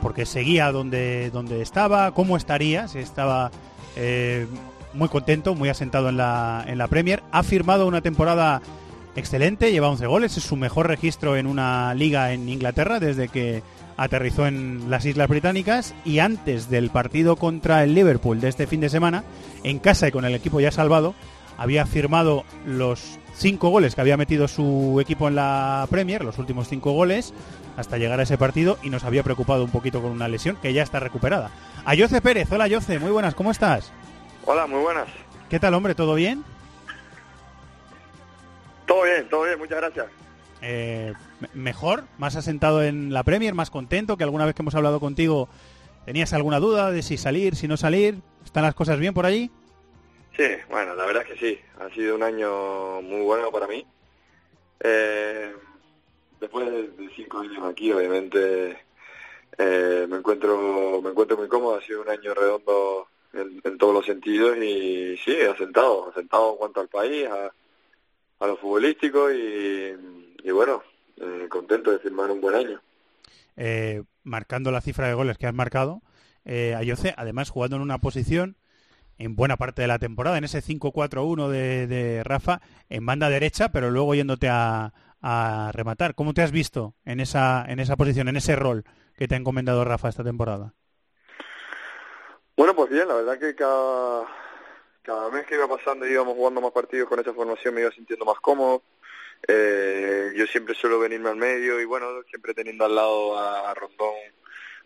[SPEAKER 3] porque seguía donde, donde estaba, cómo estaría, si estaba eh, muy contento, muy asentado en la, en la Premier. Ha firmado una temporada excelente, lleva 11 goles, es su mejor registro en una liga en Inglaterra desde que aterrizó en las Islas Británicas y antes del partido contra el Liverpool de este fin de semana, en casa y con el equipo ya salvado, había firmado los cinco goles que había metido su equipo en la Premier, los últimos cinco goles, hasta llegar a ese partido y nos había preocupado un poquito con una lesión que ya está recuperada. A Yoce Pérez, hola Yoce, muy buenas, ¿cómo estás?
[SPEAKER 10] Hola, muy buenas.
[SPEAKER 3] ¿Qué tal, hombre? ¿Todo bien?
[SPEAKER 10] Todo bien, todo bien, muchas gracias.
[SPEAKER 3] Eh, mejor, más asentado en la Premier, más contento que alguna vez que hemos hablado contigo tenías alguna duda de si salir, si no salir. ¿Están las cosas bien por allí?
[SPEAKER 10] Sí, bueno, la verdad es que sí. Ha sido un año muy bueno para mí. Eh, después de cinco años aquí, obviamente eh, me encuentro me encuentro muy cómodo. Ha sido un año redondo en, todos los sentidos y sí, asentado, asentado en cuanto al país, a, a lo futbolístico y, bueno, eh, contento de firmar un buen año.
[SPEAKER 3] Eh, marcando la cifra de goles que has marcado, eh, Ayoce, además jugando en una posición en buena parte de la temporada, en ese 5-4-1 de, Rafa, en banda derecha, pero luego yéndote a, a, rematar. ¿Cómo te has visto en esa, en esa posición, en ese rol que te ha encomendado Rafa esta temporada?
[SPEAKER 10] Bueno, pues bien, la verdad que cada, cada mes que iba pasando íbamos jugando más partidos con esa formación me iba sintiendo más cómodo. Eh, yo siempre suelo venirme al medio y bueno, siempre teniendo al lado a, Rondón,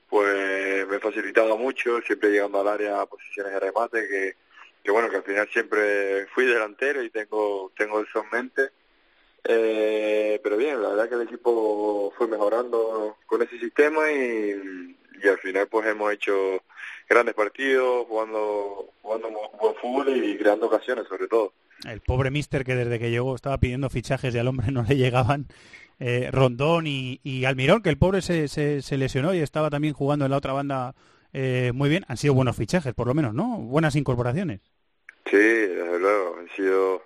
[SPEAKER 10] pues me facilitaba mucho, siempre llegando al área a posiciones de remate, que, que bueno, que al final siempre fui delantero y tengo, tengo eso en mente. Eh, pero bien, la verdad que el equipo fue mejorando con ese sistema y, y al final pues hemos hecho grandes partidos, jugando, jugando buen fútbol y creando ocasiones sobre todo.
[SPEAKER 3] El pobre Mister que desde que llegó estaba pidiendo fichajes y al hombre no le llegaban. Eh, Rondón y, Almirón, que el pobre se, se, lesionó y estaba también jugando en la otra banda eh, muy bien. Han sido buenos fichajes, por lo menos, ¿no? Buenas incorporaciones.
[SPEAKER 10] Sí, desde luego. Han sido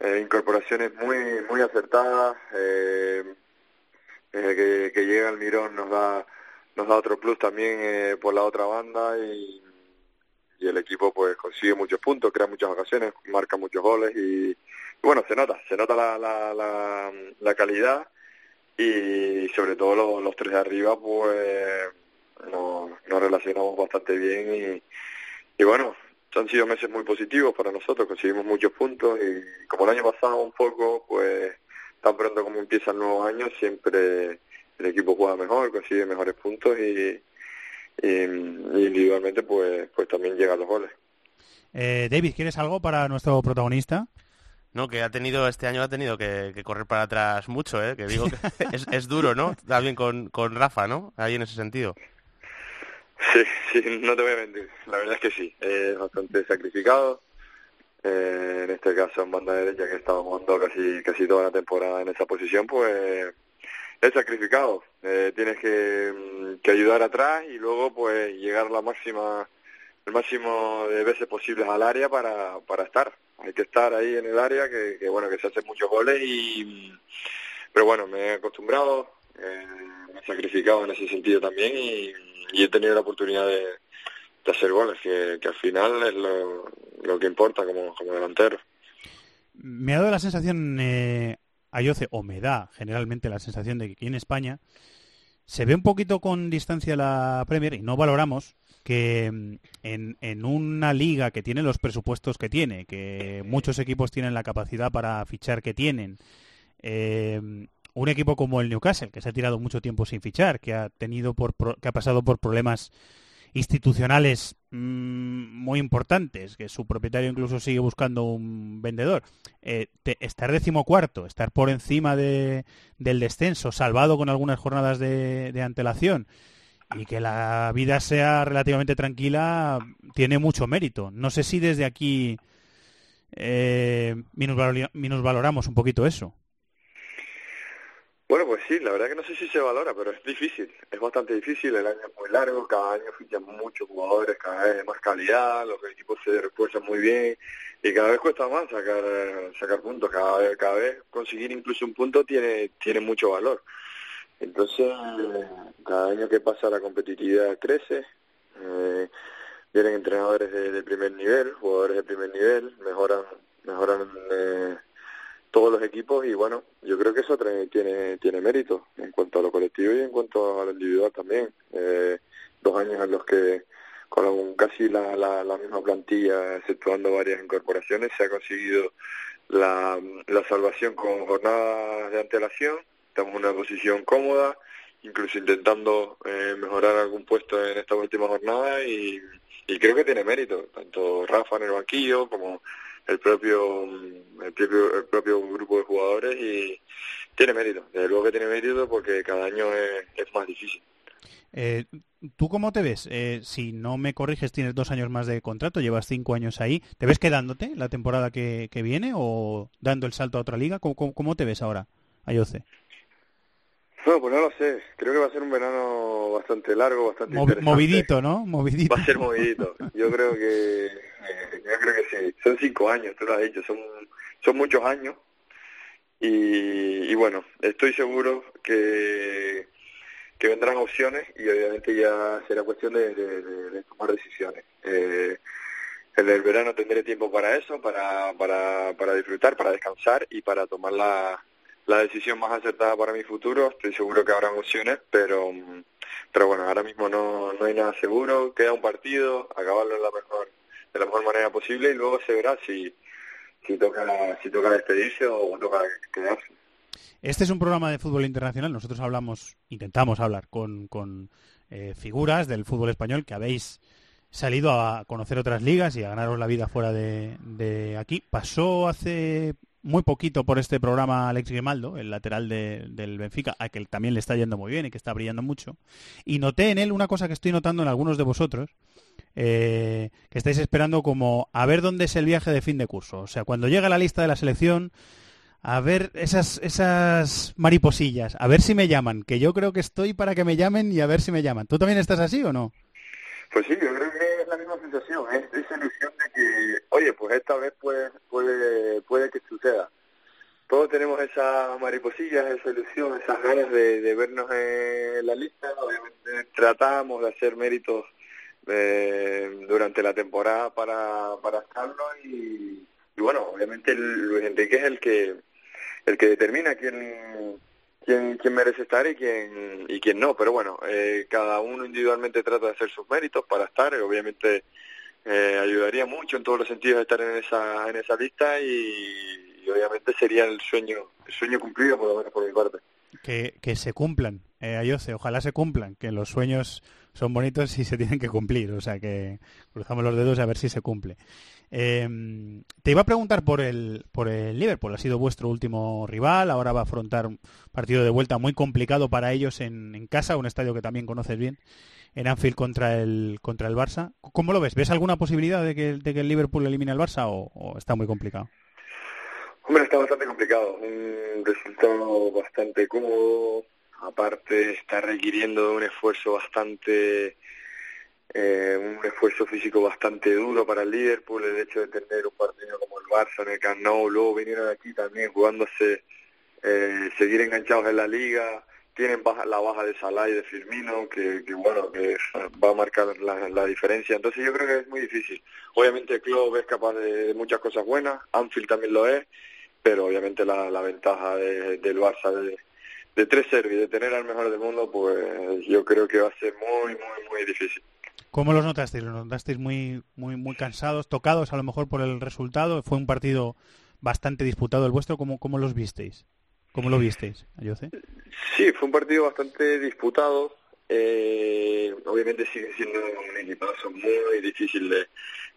[SPEAKER 10] eh, incorporaciones muy muy acertadas. que, que llega Almirón nos da nos da otro plus también eh, por la otra banda y, el equipo pues consigue muchos puntos, crea muchas ocasiones, marca muchos goles y, bueno, se nota, se nota la, la, la, calidad y sobre todo los, tres de arriba pues nos, nos relacionamos bastante bien y, y bueno, han sido meses muy positivos para nosotros, conseguimos muchos puntos y como el año pasado un poco, pues tan pronto como empieza el nuevo año siempre el equipo juega mejor, consigue mejores puntos y, individualmente pues, pues también llegan los goles.
[SPEAKER 3] Eh, David, ¿quieres algo para nuestro protagonista?
[SPEAKER 4] No, que ha tenido, este año ha tenido que, correr para atrás mucho, ¿eh? que digo que (laughs) es, es duro, ¿no? También con, con Rafa, ¿no? Ahí en ese sentido.
[SPEAKER 10] Sí, sí, no te voy a mentir. La verdad es que sí, es bastante sacrificado. Eh, en este caso en banda derecha que estaba jugando casi casi toda la temporada en esa posición, pues sacrificado. Eh, tienes mm, que, ayudar atrás y luego pues llegar la máxima, el máximo de veces posibles al área para, para estar. Hay que estar ahí en el área, que, bueno, que se hacen muchos goles y, pero bueno, me he acostumbrado, eh, me he sacrificado en ese sentido también y, he tenido la oportunidad de, hacer goles, que, al final es lo, lo que importa como, como delantero.
[SPEAKER 3] Me ha dado la sensación, eh, Ayoce, o me da generalmente la sensación de que aquí en España se ve un poquito con distancia la Premier y no valoramos que mm, en, en, una liga que tiene los presupuestos que tiene, que muchos equipos tienen la capacidad para fichar que tienen, eh, un equipo como el Newcastle, que se ha tirado mucho tiempo sin fichar, que ha tenido por, que ha pasado por problemas institucionales mm, muy importantes, que su propietario incluso sigue buscando un vendedor, eh, estar decimocuarto, estar por encima de, del descenso, salvado con algunas jornadas de, antelación, y que la vida sea relativamente tranquila, tiene mucho mérito. No sé si desde aquí eh, minusvaloramos un poquito eso.
[SPEAKER 10] Bueno, pues sí, la verdad que no sé si se valora, pero es difícil, es bastante difícil, el año es muy largo, cada año fichan muchos jugadores, cada vez de más calidad, los equipos se refuerzan muy bien y cada vez cuesta más sacar sacar puntos, cada vez, cada vez conseguir incluso un punto tiene tiene mucho valor. Entonces, cada año que pasa la competitividad crece, eh, vienen entrenadores de, primer nivel, jugadores de primer nivel, mejoran mejoran eh, todos los equipos y bueno, yo creo que eso tiene, tiene mérito en cuanto a lo colectivo y en cuanto a lo individual también. Eh, dos años en los que con casi la, la, misma plantilla, exceptuando varias incorporaciones, se ha conseguido la, la salvación con jornadas de antelación, estamos en una posición cómoda, incluso intentando eh, mejorar algún puesto en esta última jornada y, y creo que tiene mérito, tanto Rafa en el banquillo como el propio el propio el propio grupo de jugadores y tiene mérito desde luego que tiene mérito porque cada año es, más difícil
[SPEAKER 3] eh, ¿Tú cómo te ves? Eh, si no me corriges, tienes dos años más de contrato, llevas cinco años ahí. ¿Te ves quedándote la temporada que, viene o dando el salto a otra liga? ¿Cómo, cómo, te ves ahora, Ayoce?
[SPEAKER 10] No, pues no lo sé. Creo que va a ser un verano bastante largo, bastante interesante.
[SPEAKER 3] Movidito, ¿no? Movidito.
[SPEAKER 10] Va a ser movidito. Yo creo que, eh, yo creo que sí. Son cinco años, tú lo has dicho. Son, son muchos años. Y, y bueno, estoy seguro que que vendrán opciones y obviamente ya será cuestión de, tomar decisiones. Eh, en el verano tendré tiempo para eso, para, para, para disfrutar, para descansar y para tomar la, la decisión más acertada para mi futuro. Estoy seguro que habrá opciones, pero, pero bueno, ahora mismo no, no hay nada seguro. Queda un partido, acabarlo de la mejor, de la mejor manera posible y luego se verá si, si toca, si toca despedirse o toca quedarse.
[SPEAKER 3] Este es un programa de fútbol internacional. Nosotros hablamos, intentamos hablar con, eh, figuras del fútbol español que habéis salido a conocer otras ligas y a ganaros la vida fuera de, aquí. Pasó hace muy poquito por este programa Alex Grimaldo, el lateral del Benfica, a que también le está yendo muy bien y que está brillando mucho. Y noté en él una cosa que estoy notando en algunos de vosotros, eh, que estáis esperando como a ver dónde es el viaje de fin de curso. O sea, cuando llega la lista de la selección, a ver esas, esas mariposillas, a ver si me llaman, que yo creo que estoy para que me llamen y a ver si me llaman. ¿Tú también estás así o no?
[SPEAKER 10] Pues sí, yo creo que es la misma sensación, esa ilusión de que, oye, pues esta vez puede, puede, puede que suceda. Todos tenemos esa mariposilla, esa ilusión, esas ganas de, vernos en la lista. Obviamente tratamos de hacer méritos eh, durante la temporada para, para estarlo y, y bueno, obviamente Luis Enrique es el que el que determina quién quién, quién merece estar y quién y quién no. Pero bueno, eh, cada uno individualmente trata de hacer sus méritos para estar. Y obviamente eh, ayudaría mucho en todos los sentidos estar en esa en esa lista y, obviamente sería el sueño el sueño cumplido por lo menos por mi parte.
[SPEAKER 3] Que, que se cumplan, eh, ojalá se cumplan, que los sueños son bonitos y se tienen que cumplir, o sea que cruzamos los dedos a ver si se cumple. Em, te iba a preguntar por el, por el Liverpool, ha sido vuestro último rival, ahora va a afrontar un partido de vuelta muy complicado para ellos en, casa, un estadio que también conoces bien, en Anfield contra el, contra el Barça. ¿Cómo lo ves? ¿Ves alguna posibilidad de que, de que el Liverpool elimine al Barça o, está muy complicado?
[SPEAKER 10] Hombre, está bastante complicado, un resultado bastante cómodo, aparte está requiriendo un esfuerzo bastante eh, un esfuerzo físico bastante duro para el Liverpool, el hecho de tener un partido como el Barça en el Camp luego vinieron aquí también jugándose, eh, seguir enganchados en la liga, tienen baja, la baja de Salah y de Firmino, que, bueno, que (laughs) va a marcar la, diferencia, entonces yo creo que es muy difícil. Obviamente club es capaz de, muchas cosas buenas, Anfield también lo es, pero obviamente la, la ventaja del Barça de, de 3-0 y de tener al mejor del mundo, pues yo creo que va a ser muy, muy, muy difícil.
[SPEAKER 3] ¿Cómo los notasteis? ¿Los notasteis muy, muy, muy cansados, tocados a lo mejor por el resultado? Fue un partido bastante disputado el vuestro. ¿Cómo, cómo los visteis? ¿Cómo lo visteis, Ayoce?
[SPEAKER 10] Sí, fue un partido bastante disputado. Eh, obviamente sigue siendo un equipazo muy difícil de,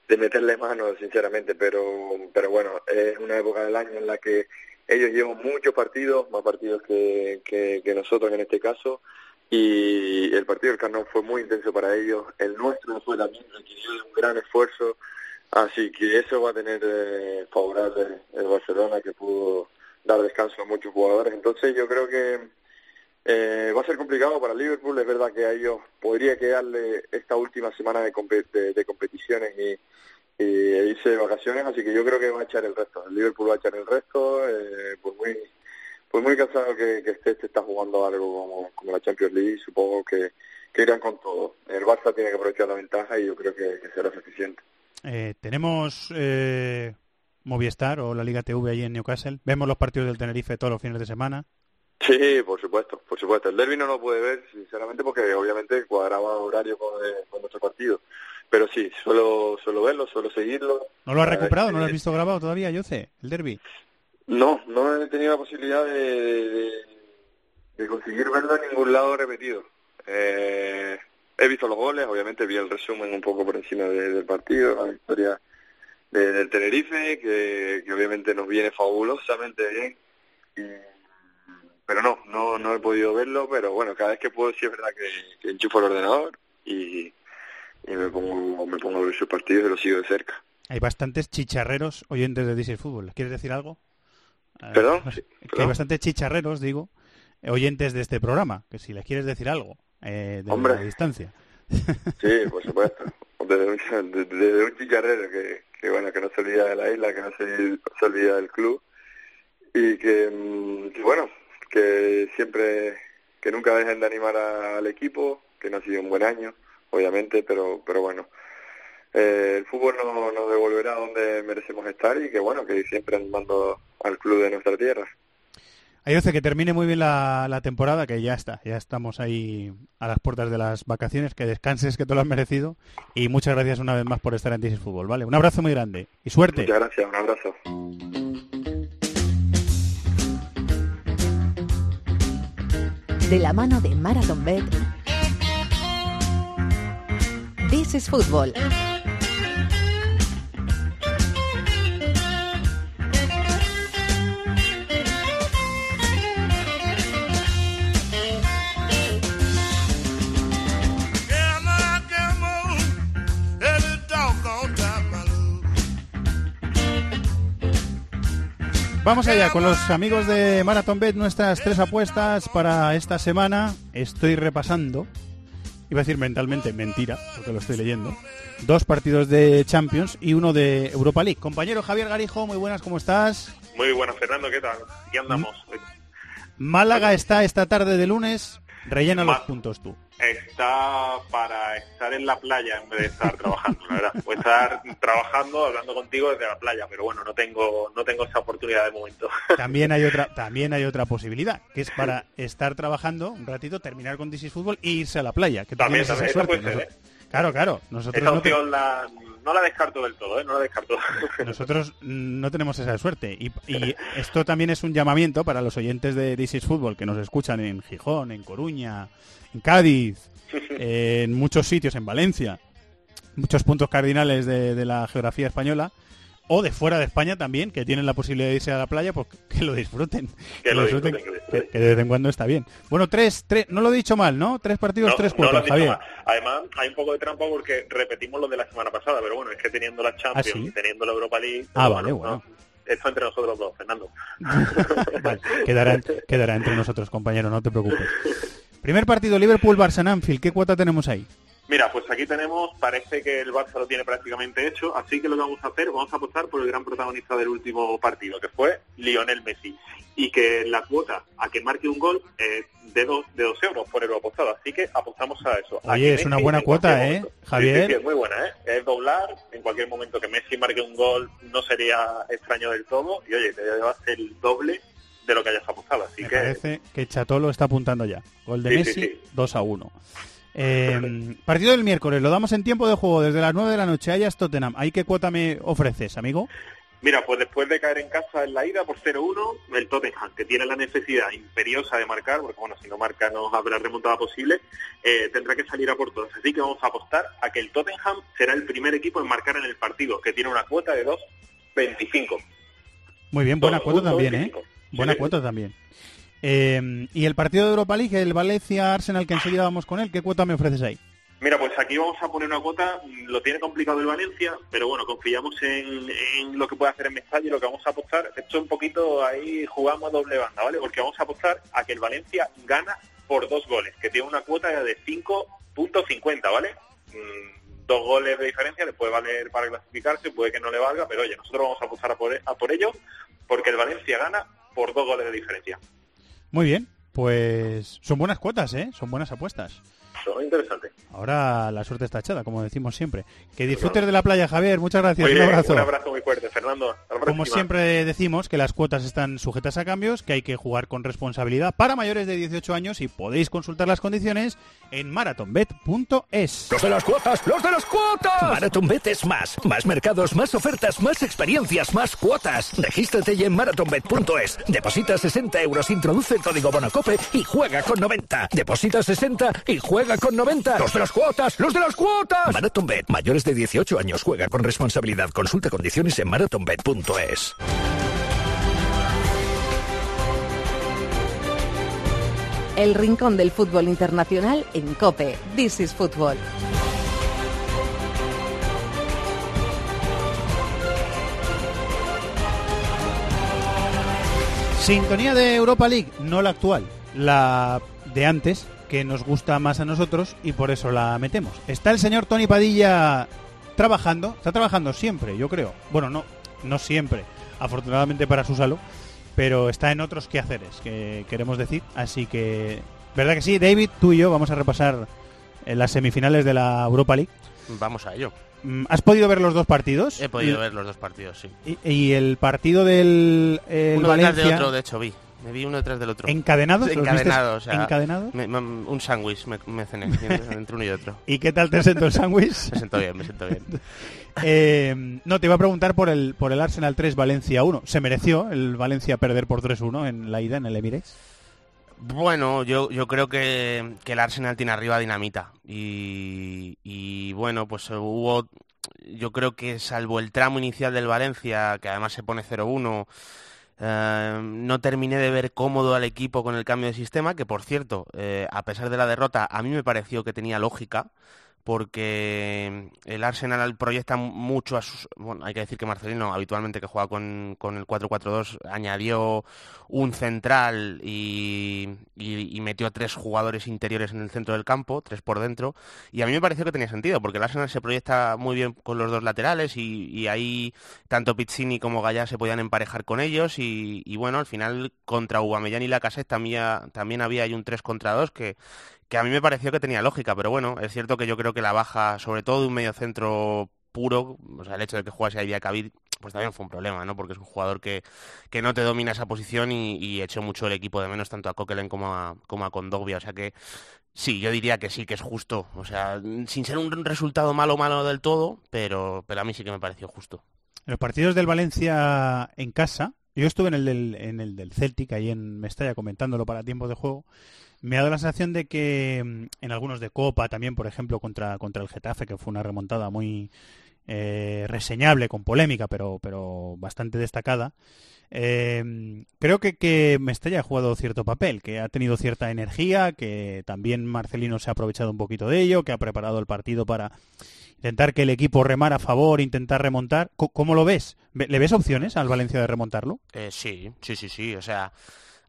[SPEAKER 10] de meterle mano, sinceramente, pero, pero bueno, es una época del año en la que ellos llevan muchos partidos, más partidos que, que, que nosotros en este caso, y el partido del Carnón fue muy intenso para ellos, el nuestro fue también requirió un gran esfuerzo, así que eso va a tener eh, favorable el Barcelona que pudo dar descanso a muchos jugadores, entonces yo creo que eh, va a ser complicado para Liverpool, es verdad que a ellos podría quedarle esta última semana de, de, competiciones y, y, irse de vacaciones, así que yo creo que va a echar el resto, el Liverpool va a echar el resto, eh, pues muy cansado que, que este, está jugando algo como, la Champions League, supongo que, irán con todo. El Barça tiene que aprovechar la ventaja y yo creo que, será suficiente.
[SPEAKER 3] Eh, tenemos eh, Movistar o la Liga TV allí en Newcastle. Vemos los partidos del Tenerife todos los fines de semana.
[SPEAKER 10] Sí, por supuesto, por supuesto. El derby no lo puede ver, sinceramente, porque obviamente cuadraba horario con, eh, con nuestro partido. Pero sí, suelo, suelo verlo, suelo seguirlo.
[SPEAKER 3] ¿No lo has recuperado? ¿No lo has visto grabado todavía, yo sé, el derby?
[SPEAKER 10] No, no he tenido la posibilidad de, de, conseguir verlo en ningún lado repetido. Eh, he visto los goles, obviamente vi el resumen un poco por encima del partido, la victoria de- del Tenerife, que, que obviamente nos viene fabulosamente bien. Y- pero no, no, no he podido verlo, pero bueno, cada vez que puedo sí es verdad que, que enchufo el ordenador y, y me pongo me pongo a ver sus partidos y los sigo de cerca.
[SPEAKER 3] Hay bastantes chicharreros oyentes de DC Fútbol. ¿Quieres decir algo?
[SPEAKER 10] ¿Perdón? (laughs)
[SPEAKER 3] que hay bastantes chicharreros, digo, oyentes de este programa. Que si les quieres decir algo eh, de
[SPEAKER 10] Hombre.
[SPEAKER 3] la distancia.
[SPEAKER 10] Sí, por supuesto. Desde un, desde- (laughs) desde un chicharrero que, que, bueno, que no se olvida de la isla, que no se, se olvida del club y que, mm, que, bueno, que siempre, que nunca dejen de animar al equipo, que no ha sido un buen año, obviamente, pero, pero bueno, eh, el fútbol no- nos devolverá donde merecemos estar y que bueno, que siempre animando al club de nuestra tierra.
[SPEAKER 3] Ayuce, que termine muy bien la, la temporada, que ya está, ya estamos ahí a las puertas de las vacaciones, que descanses, que te lo has merecido, y muchas gracias una vez más por estar en DC Fútbol, ¿vale? Un abrazo muy grande y suerte.
[SPEAKER 10] Muchas gracias, un abrazo.
[SPEAKER 1] De la mano de Marathon Bet. This is Football.
[SPEAKER 3] Vamos allá con los amigos de Marathon Bet, nuestras tres apuestas para esta semana. Estoy repasando, iba a decir mentalmente, mentira, porque lo estoy leyendo. Dos partidos de Champions y uno de Europa League. Compañero Javier Garijo, muy buenas, ¿cómo estás?
[SPEAKER 11] Muy buenas, Fernando, ¿qué tal? Aquí andamos.
[SPEAKER 3] Málaga está esta tarde de lunes, rellena los puntos tú.
[SPEAKER 11] Está para estar en la playa en vez de estar trabajando, la verdad. Voy a estar trabajando, hablando contigo desde la playa, pero bueno, no tengo no tengo esa oportunidad de momento. (laughs)
[SPEAKER 3] También hay otra, también hay otra posibilidad, que es para estar trabajando un ratito, terminar con DC Fútbol e irse a la playa. Que
[SPEAKER 11] También,
[SPEAKER 3] esa
[SPEAKER 11] también,
[SPEAKER 3] suerte.
[SPEAKER 11] puede ser,
[SPEAKER 3] Noso- Claro, claro. Nosotros
[SPEAKER 11] Esa
[SPEAKER 3] no
[SPEAKER 11] opción la, no la descarto del todo, ¿eh? No la descarto. (laughs)
[SPEAKER 3] Nosotros no tenemos esa suerte. Y, y esto también es un llamamiento para los oyentes de This is Football que nos escuchan en Gijón, en Coruña, en Cádiz, (laughs) en muchos sitios, en Valencia, muchos puntos cardinales de, de la geografía española. O de fuera de España también, que tienen la posibilidad de irse a la playa, pues (laughs) que lo disfruten.
[SPEAKER 11] Que lo
[SPEAKER 3] disfruten,
[SPEAKER 11] disfruten, que lo
[SPEAKER 3] que- que de vez en cuando está bien. Bueno, tres, tres, no lo he dicho mal, ¿no? Tres partidos,
[SPEAKER 11] No,
[SPEAKER 3] tres
[SPEAKER 11] no
[SPEAKER 3] Javier.
[SPEAKER 11] mal. Además, hay un poco de trampa porque repetimos lo de la semana pasada, pero bueno, es que teniendo la Champions
[SPEAKER 3] ¿Ah, sí?
[SPEAKER 11] y teniendo la Europa League...
[SPEAKER 3] Ah,
[SPEAKER 11] pues
[SPEAKER 3] vale, bueno.
[SPEAKER 11] no, esto entre nosotros dos, Fernando. (laughs)
[SPEAKER 3] Vale, quedará, quedará entre nosotros, compañero, no te preocupes. Primer partido, Liverpool-Barça en Anfield. ¿Qué cuota tenemos ahí?
[SPEAKER 11] Mira, pues aquí tenemos, parece que el Barça lo tiene prácticamente hecho, así que lo que vamos a hacer, vamos a apostar por el gran protagonista del último partido, que fue Lionel Messi. Y que la cuota a que marque un gol es de dos, de dos euros por euro apostado, así que apostamos a eso.
[SPEAKER 3] Oye, es una buena
[SPEAKER 11] en
[SPEAKER 3] cuota, ¿eh,
[SPEAKER 11] momento-
[SPEAKER 3] Javier?
[SPEAKER 11] Sí, sí, es muy buena, ¿eh? Es doblar, en cualquier momento que Messi marque un gol no sería extraño del todo, y oye, te llevas el doble de lo que hayas apostado, así
[SPEAKER 3] Me
[SPEAKER 11] que...
[SPEAKER 3] parece que Chatolo está apuntando ya. Gol de
[SPEAKER 11] Sí,
[SPEAKER 3] Messi,
[SPEAKER 11] sí.
[SPEAKER 3] 2 a 1. Eh, partido del miércoles, lo damos en tiempo de juego desde las 9 de la noche. Hayas Tottenham. ¿Ahí qué cuota me ofreces, amigo?
[SPEAKER 11] Mira, pues después de caer en casa en la ida por 0-1, el Tottenham, que tiene la necesidad imperiosa de marcar, porque bueno, si no marca no habrá remontada posible, eh, tendrá que salir a por todas. Así que vamos a apostar a que el Tottenham será el primer equipo en marcar en el partido, que tiene una cuota de 2.25.
[SPEAKER 3] Muy bien, buena cuota también,
[SPEAKER 11] dos,
[SPEAKER 3] ¿eh?
[SPEAKER 11] cinco.
[SPEAKER 3] Buena
[SPEAKER 11] Sí.
[SPEAKER 3] cuota también. Eh, y el partido de Europa League, el Valencia-Arsenal, que enseguida vamos con él, ¿qué cuota me ofreces ahí?
[SPEAKER 11] Mira, pues aquí vamos a poner una cuota, mm, lo tiene complicado el Valencia, pero bueno, confiamos en, lo que puede hacer en Mestalla y lo que vamos a apostar, esto es un poquito ahí jugamos a doble banda, ¿vale? Porque vamos a apostar a que el Valencia gana por dos goles, que tiene una cuota de 5.50, ¿vale? Mm, dos goles de diferencia le puede valer para clasificarse, puede que no le valga, pero oye, nosotros vamos a apostar a por, a por ello, porque el Valencia gana por dos goles de diferencia.
[SPEAKER 3] Muy bien, pues son buenas cuotas, ¿eh? Son buenas apuestas.
[SPEAKER 11] Eso interesante.
[SPEAKER 3] Ahora la suerte está echada, como decimos siempre. Que disfrutes de la playa, Javier. Muchas gracias. Un abrazo.
[SPEAKER 11] un abrazo muy fuerte, Fernando.
[SPEAKER 3] Como siempre decimos que las cuotas están sujetas a cambios, que hay que jugar con responsabilidad para mayores de 18 años y podéis consultar las condiciones en marathonbet.es.
[SPEAKER 12] Los de las cuotas, los de las cuotas. MarathonBet es más. Más mercados, más ofertas, más experiencias, más cuotas. Regístrate ya en marathonbet.es. Deposita 60 euros, introduce el código Bonacope y juega con 90. Deposita 60 y juega juega con 90. ¡Los de las cuotas! ¡Los de las cuotas! MarathonBet. Mayores de 18 años. Juega con responsabilidad. Consulta condiciones en marathonbet.es.
[SPEAKER 1] El rincón del fútbol internacional en Cope. This is Fútbol.
[SPEAKER 3] Sintonía de Europa League, no la actual, la de antes, que nos gusta más a nosotros y por eso la metemos. Está el señor Tony Padilla trabajando, está trabajando siempre, yo creo. Bueno, no, no siempre, afortunadamente para su salud, pero está en otros quehaceres, que queremos decir. Así que, ¿verdad que sí? David, tú y yo vamos a repasar eh, las semifinales de la Europa League.
[SPEAKER 4] Vamos a ello.
[SPEAKER 3] Mm, ¿Has podido ver los dos partidos?
[SPEAKER 4] He podido
[SPEAKER 3] Y-
[SPEAKER 4] ver los dos partidos, sí.
[SPEAKER 3] Y, y el partido del el
[SPEAKER 4] uno detrás
[SPEAKER 3] Valencia
[SPEAKER 4] de otro, de hecho, vi. Me vi uno detrás del otro.
[SPEAKER 3] ¿Encadenados? ¿Los vistes
[SPEAKER 4] Encadenados, o sea,
[SPEAKER 3] encadenados?
[SPEAKER 4] me- me- un sándwich me, me cené (laughs) entre uno y otro.
[SPEAKER 3] ¿Y qué tal te sentó el sándwich?
[SPEAKER 4] Me siento bien, me siento bien. (laughs)
[SPEAKER 3] Eh, no, te iba a preguntar por el, por el Arsenal 3 Valencia 1. ¿Se mereció el Valencia perder por 3-1 en la ida en el Emirates?
[SPEAKER 4] Bueno, yo, yo creo que, que el Arsenal tiene arriba dinamita. Y, y bueno, pues hubo. Yo creo que salvo el tramo inicial del Valencia, que además se pone 0-1, eh, no terminé de ver cómodo al equipo con el cambio de sistema, que por cierto, eh, a pesar de la derrota, a mí me pareció que tenía lógica, porque el Arsenal proyecta mucho a sus... Bueno, hay que decir que Marcelino, habitualmente que juega con, con el 4-4-2, añadió un central y, metió tres jugadores interiores en el centro del campo, tres por dentro, y a mí me pareció que tenía sentido, porque el Arsenal se proyecta muy bien con los dos laterales y, y ahí tanto Pizzini como Gallá se podían emparejar con ellos y, bueno, al final contra Aubameyang y Lacazette también, también había ahí un 3 contra 2 que, que a mí me pareció que tenía lógica, pero bueno, es cierto que yo creo que la baja, sobre todo de un medio centro puro, o sea, el hecho de que jugase ahí Diacabir, pues también fue un problema, ¿no? Porque es un jugador que, que no te domina esa posición y, y echó mucho el equipo de menos tanto a Coquelin como a, como a Kondogbia, o sea que sí, yo diría que sí, que es justo, o sea, sin ser un resultado malo malo del todo, pero, pero a mí sí que me pareció justo.
[SPEAKER 3] Los partidos del Valencia en casa, yo estuve en el del, en el del Celtic, ahí en Mestalla, comentándolo para tiempo de juego. Me ha dado la sensación de que mm, en algunos de Copa, también, por ejemplo, contra, contra el Getafe, que fue una remontada muy eh, reseñable, con polémica, pero, pero bastante destacada, eh, creo que, que ha jugado cierto papel, que ha tenido cierta energía, que también Marcelino se ha aprovechado un poquito de ello, que ha preparado el partido para intentar que el equipo remara a favor, intentar remontar. ¿Cómo lo ves? ¿Ve- ¿Le ves opciones al Valencia de remontarlo?
[SPEAKER 4] Eh, sí, sí, sí, sí. O sea,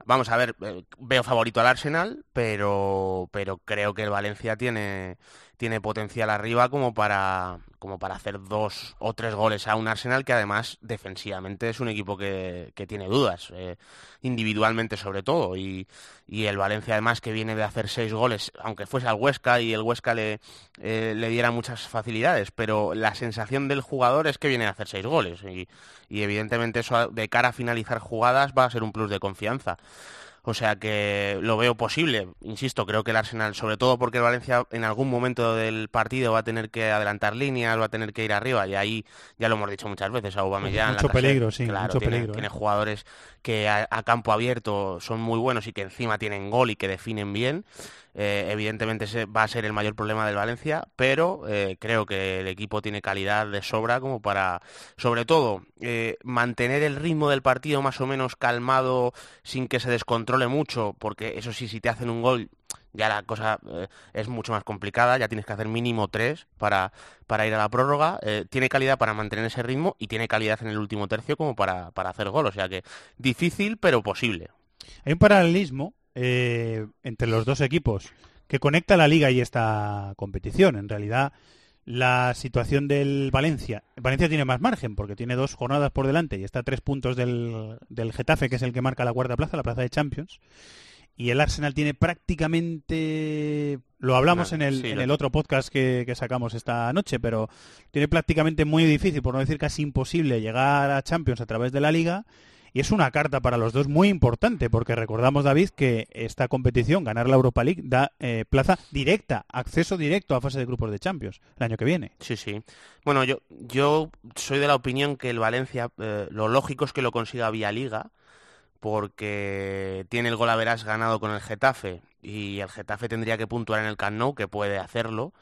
[SPEAKER 4] vamos a ver, eh, veo favorito al Arsenal, pero, pero creo que el Valencia tiene, tiene potencial arriba como para, como para hacer dos o tres goles a un Arsenal que además defensivamente es un equipo que, que tiene dudas, eh, individualmente sobre todo. Y, y el Valencia además que viene de hacer seis goles, aunque fuese al Huesca y el Huesca le, eh, le diera muchas facilidades, pero la sensación del jugador es que viene de hacer seis goles. Y, y evidentemente eso de cara a finalizar jugadas va a ser un plus de confianza. O sea que lo veo posible. Insisto, creo que el Arsenal, sobre todo porque el Valencia en algún momento del partido va a tener que adelantar líneas, va a tener que ir arriba y ahí ya lo hemos dicho muchas veces, Aubameyang,
[SPEAKER 3] Mucho
[SPEAKER 4] Lacazette,
[SPEAKER 3] peligro, sí,
[SPEAKER 4] claro,
[SPEAKER 3] mucho
[SPEAKER 4] tiene,
[SPEAKER 3] peligro,
[SPEAKER 4] tiene
[SPEAKER 3] ¿eh?
[SPEAKER 4] jugadores que a, campo abierto son muy buenos y que encima tienen gol y que definen bien. Eh, evidentemente ese va a ser el mayor problema del Valencia, pero eh, creo que el equipo tiene calidad de sobra como para, sobre todo, eh, mantener el ritmo del partido más o menos calmado sin que se descontrole mucho, porque eso sí, si te hacen un gol ya la cosa eh, es mucho más complicada, ya tienes que hacer mínimo tres para, para ir a la prórroga. Eh, tiene calidad para mantener ese ritmo y tiene calidad en el último tercio como para, para hacer gol, o sea que difícil pero posible.
[SPEAKER 3] Hay un paralelismo eh, entre los dos equipos que conecta la liga y esta competición. En realidad, la situación del Valencia. Valencia tiene más margen porque tiene dos jornadas por delante y está a tres puntos del, del Getafe, que es el que marca la cuarta plaza, la plaza de Champions. Y el Arsenal tiene prácticamente, lo hablamos en el,
[SPEAKER 4] sí,
[SPEAKER 3] en
[SPEAKER 4] lo-
[SPEAKER 3] el otro podcast que, que sacamos esta noche, pero tiene prácticamente muy difícil, por no decir casi imposible, llegar a Champions a través de la liga. Y es una carta para los dos muy importante, porque recordamos, David, que esta competición, ganar la Europa League, da eh, plaza directa, acceso directo a fase de grupos de Champions el año que viene.
[SPEAKER 4] Sí, sí. Bueno, yo, yo soy de la opinión que el Valencia, eh, lo lógico es que lo consiga vía liga, porque tiene el gol ganado con el Getafe y el Getafe tendría que puntuar en el Camp Nou, que puede hacerlo,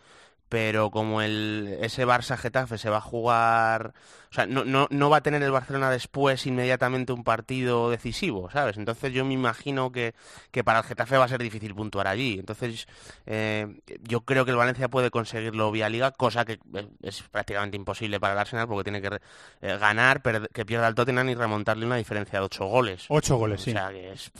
[SPEAKER 4] pero como el, ese Barça-Getafe se va a jugar, o sea, no, no, no, va a tener el Barcelona después inmediatamente un partido decisivo, ¿sabes? Entonces yo me imagino que, que para el Getafe va a ser difícil puntuar allí. Entonces eh, yo creo que el Valencia puede conseguirlo vía liga, cosa que es prácticamente imposible para el Arsenal porque tiene que eh, ganar, que pierda el Tottenham y remontarle una diferencia de ocho goles.
[SPEAKER 3] Ocho goles, sí.
[SPEAKER 4] O sea, que es,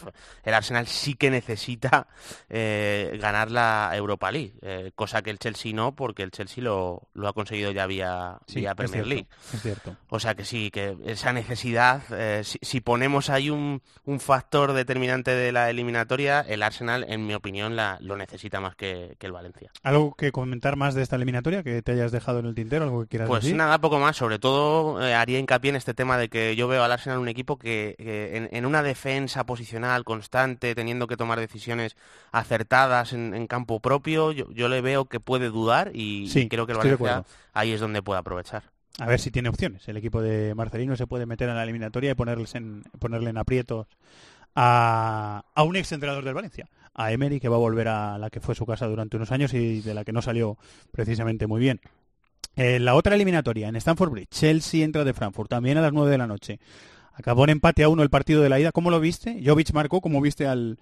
[SPEAKER 4] el Arsenal sí que necesita eh, ganar la Europa League, eh, cosa que el Chelsea no porque el Chelsea lo, lo ha conseguido ya vía,
[SPEAKER 3] sí,
[SPEAKER 4] vía Premier
[SPEAKER 3] cierto,
[SPEAKER 4] League.
[SPEAKER 3] Es cierto.
[SPEAKER 4] O sea que sí, que esa necesidad, eh, si, si, ponemos ahí un, un, factor determinante de la eliminatoria, el Arsenal, en mi opinión, la, lo necesita más que, que, el Valencia.
[SPEAKER 3] ¿Algo que comentar más de esta eliminatoria que te hayas dejado en el tintero? ¿Algo que quieras
[SPEAKER 4] pues
[SPEAKER 3] decir?
[SPEAKER 4] nada, poco más. Sobre todo eh, haría hincapié en este tema de que yo veo al Arsenal un equipo que, que en, en, una defensa posicional constante, teniendo que tomar decisiones acertadas en, en campo propio, yo, yo, le veo que puede dudar y,
[SPEAKER 3] sí,
[SPEAKER 4] y creo que el Valencia ahí es donde puede aprovechar.
[SPEAKER 3] A ver si tiene opciones. El equipo de Marcelino se puede meter en la eliminatoria y ponerles en, ponerle en aprietos a, a un ex entrenador del Valencia, a Emery, que va a volver a la que fue su casa durante unos años y de la que no salió precisamente muy bien. Eh, la otra eliminatoria en Stamford Bridge, Chelsea entra de Frankfurt, también a las 9 de la noche. Acabó en empate a uno el partido de la ida. ¿Cómo lo viste? Jovic marcó, ¿cómo viste al,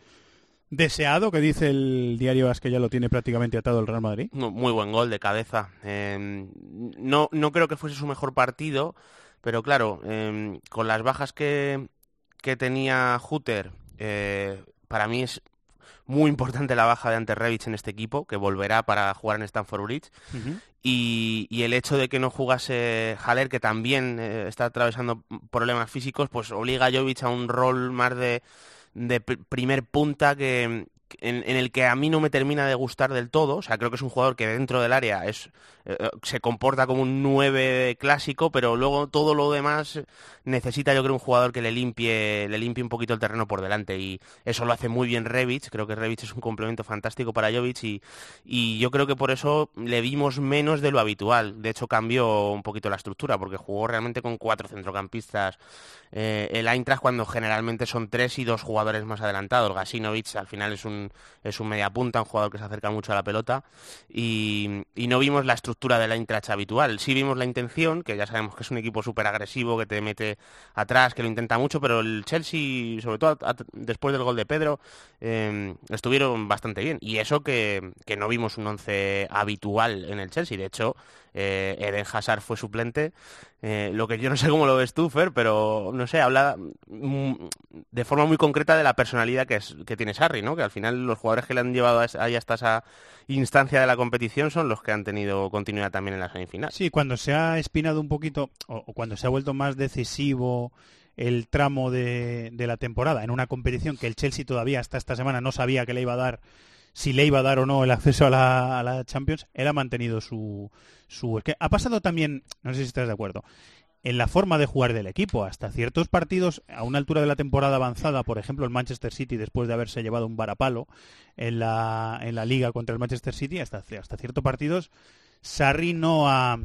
[SPEAKER 3] deseado que dice el diario As que ya lo tiene prácticamente atado el Real Madrid.
[SPEAKER 4] Muy buen gol de cabeza. Eh, no, no creo que fuese su mejor partido, pero claro, eh, con las bajas que, que tenía Hutter, eh, para mí es muy importante la baja de Ante Rebic en este equipo, que volverá para jugar en Stamford Bridge. Uh -huh. y, y, el hecho de que no jugase Haller, que también eh, está atravesando problemas físicos, pues obliga a Jovic a un rol más de, de primer punta que, en, el que a mí no me termina de gustar del todo. O sea, creo que es un jugador que dentro del área es, eh, se comporta como un 9 clásico, pero luego todo lo demás necesita yo creo un jugador que le limpie, le limpie un poquito el terreno por delante y eso lo hace muy bien Rebic. Creo que Rebic es un complemento fantástico para Jovic y, y yo creo que por eso le vimos menos de lo habitual. De hecho cambió un poquito la estructura porque jugó realmente con cuatro centrocampistas eh, el Eintracht cuando generalmente son tres y dos jugadores más adelantados. Gasinovic al final es un, es un media punta, un jugador que se acerca mucho a la pelota y, no vimos la estructura del Eintracht habitual. Sí vimos la intención, que ya sabemos que es un equipo súper agresivo, que te mete atrás, que lo intenta mucho, pero el Chelsea, sobre todo después del gol de Pedro, eh, estuvieron bastante bien. Y eso que, que no vimos un once habitual en el Chelsea. De hecho, eh, Eden Hazard fue suplente. Eh, lo que yo no sé cómo lo ves tú, Fer, pero no sé, habla mm, de forma muy concreta de la personalidad que, es, que tiene Sarri, ¿no? Que al final los jugadores que le han llevado ahí hasta esa instancia de la competición son los que han tenido continuidad también en la semifinal.
[SPEAKER 3] Sí, cuando se ha espinado un poquito, o, cuando se ha vuelto más decisivo el tramo de, de la temporada en una competición que el Chelsea todavía hasta esta semana no sabía que le iba a dar si le iba a dar o no el acceso a la, a la Champions, él ha mantenido su, su... Que ha pasado también, no sé si estás de acuerdo, en la forma de jugar del equipo. Hasta ciertos partidos, a una altura de la temporada avanzada, por ejemplo, el Manchester City, después de haberse llevado un varapalo en la, en la liga contra el Manchester City, hasta, hasta ciertos partidos, Sarri no ha